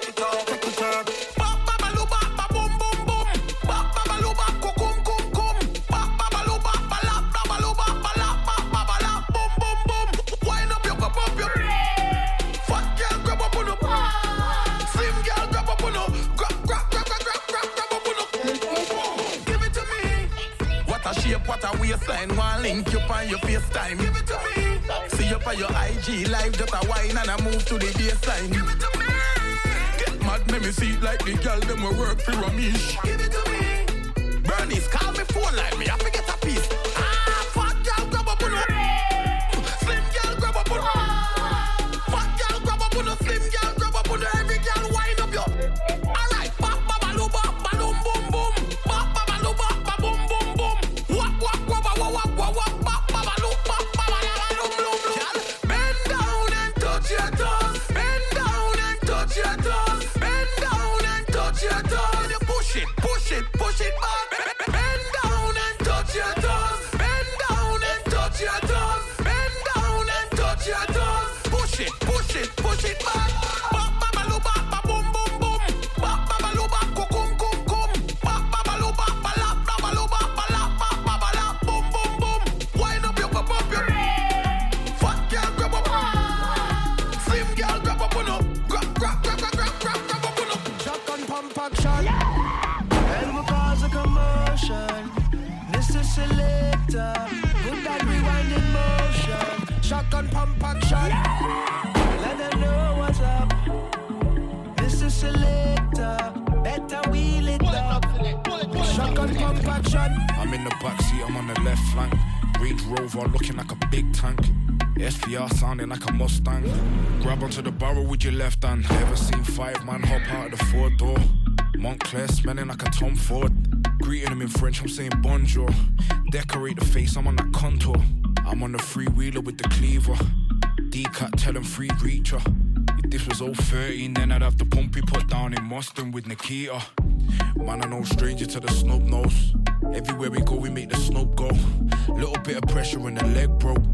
when the leg broke.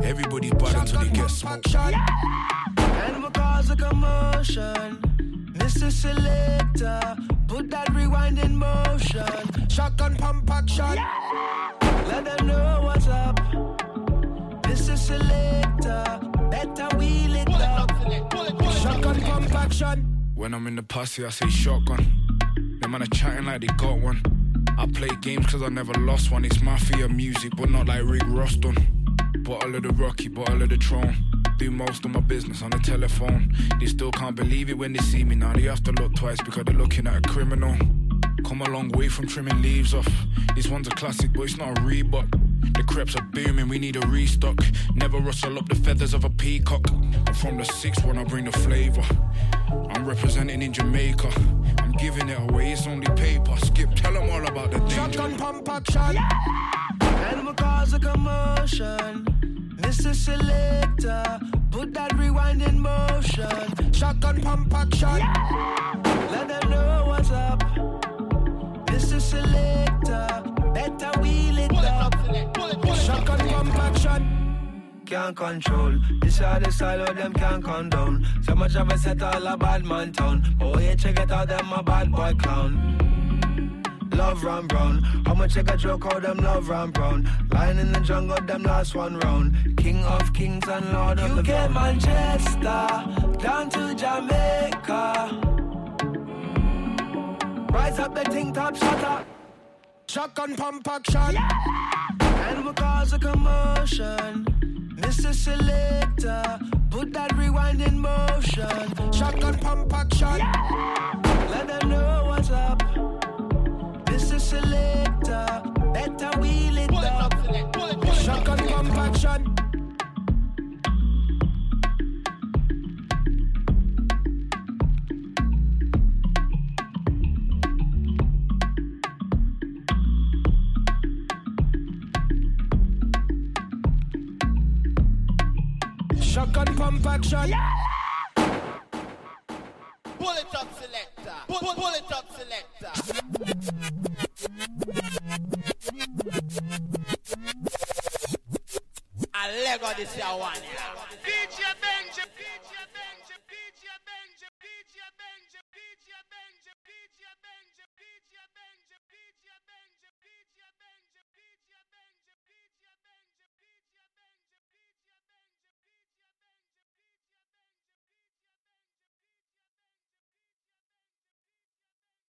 Everybody's bad until they get smoked. And we cause a commotion. Mr. Selector, put that rewind in motion. Shotgun pump action. Let them know what's up. Mr. Selector, better wheel it up. Shotgun pump action. When I'm in the posse, I say shotgun. Them man are chatting like they got one. I play games cause I never lost one. It's mafia music, but not like Rick Ross. Bottle of the Rocky, bottle of the Tron. Do most of my business on the telephone. They still can't believe it when they see me now. They have to look twice because they're looking at a criminal. Come a long way from trimming leaves off. This one's a classic, but it's not a Reebok. The crepes are booming, we need a restock. Never rustle up the feathers of a peacock. I'm from the sixth one, I bring the flavor. I'm representing in Jamaica. I'm giving it away, it's only paper. Skip, tell them all about the danger. Shotgun pump action. And we cause a commotion. Mr. Selector, put that rewind in motion. Shotgun pump action. Yeah. Let them know what's up. Mr. Selector, better wheel it up. Shotgun pump action. Can't control. This how the style of them can't condone. So much of a set all a bad man town. But when you check it out, them a bad boy clown. Love run brown. How much I got joke how them love run brown. Lion in the jungle, them last one round. King of kings and lord of the UK, Manchester, down to Jamaica. Rise up the ting top shutter. Shotgun pump action. And we cause a commotion. Mr. Selector, put that rewind in motion. Shotgun pump action. Let them know what's up. Mr. Selector, better wheel it up. Shotgun pump action. Shotgun compaction. Yeah. Pull it up, selector. Pull, pull, pull it up, selector. I lego this year one. DJ Benji. DJ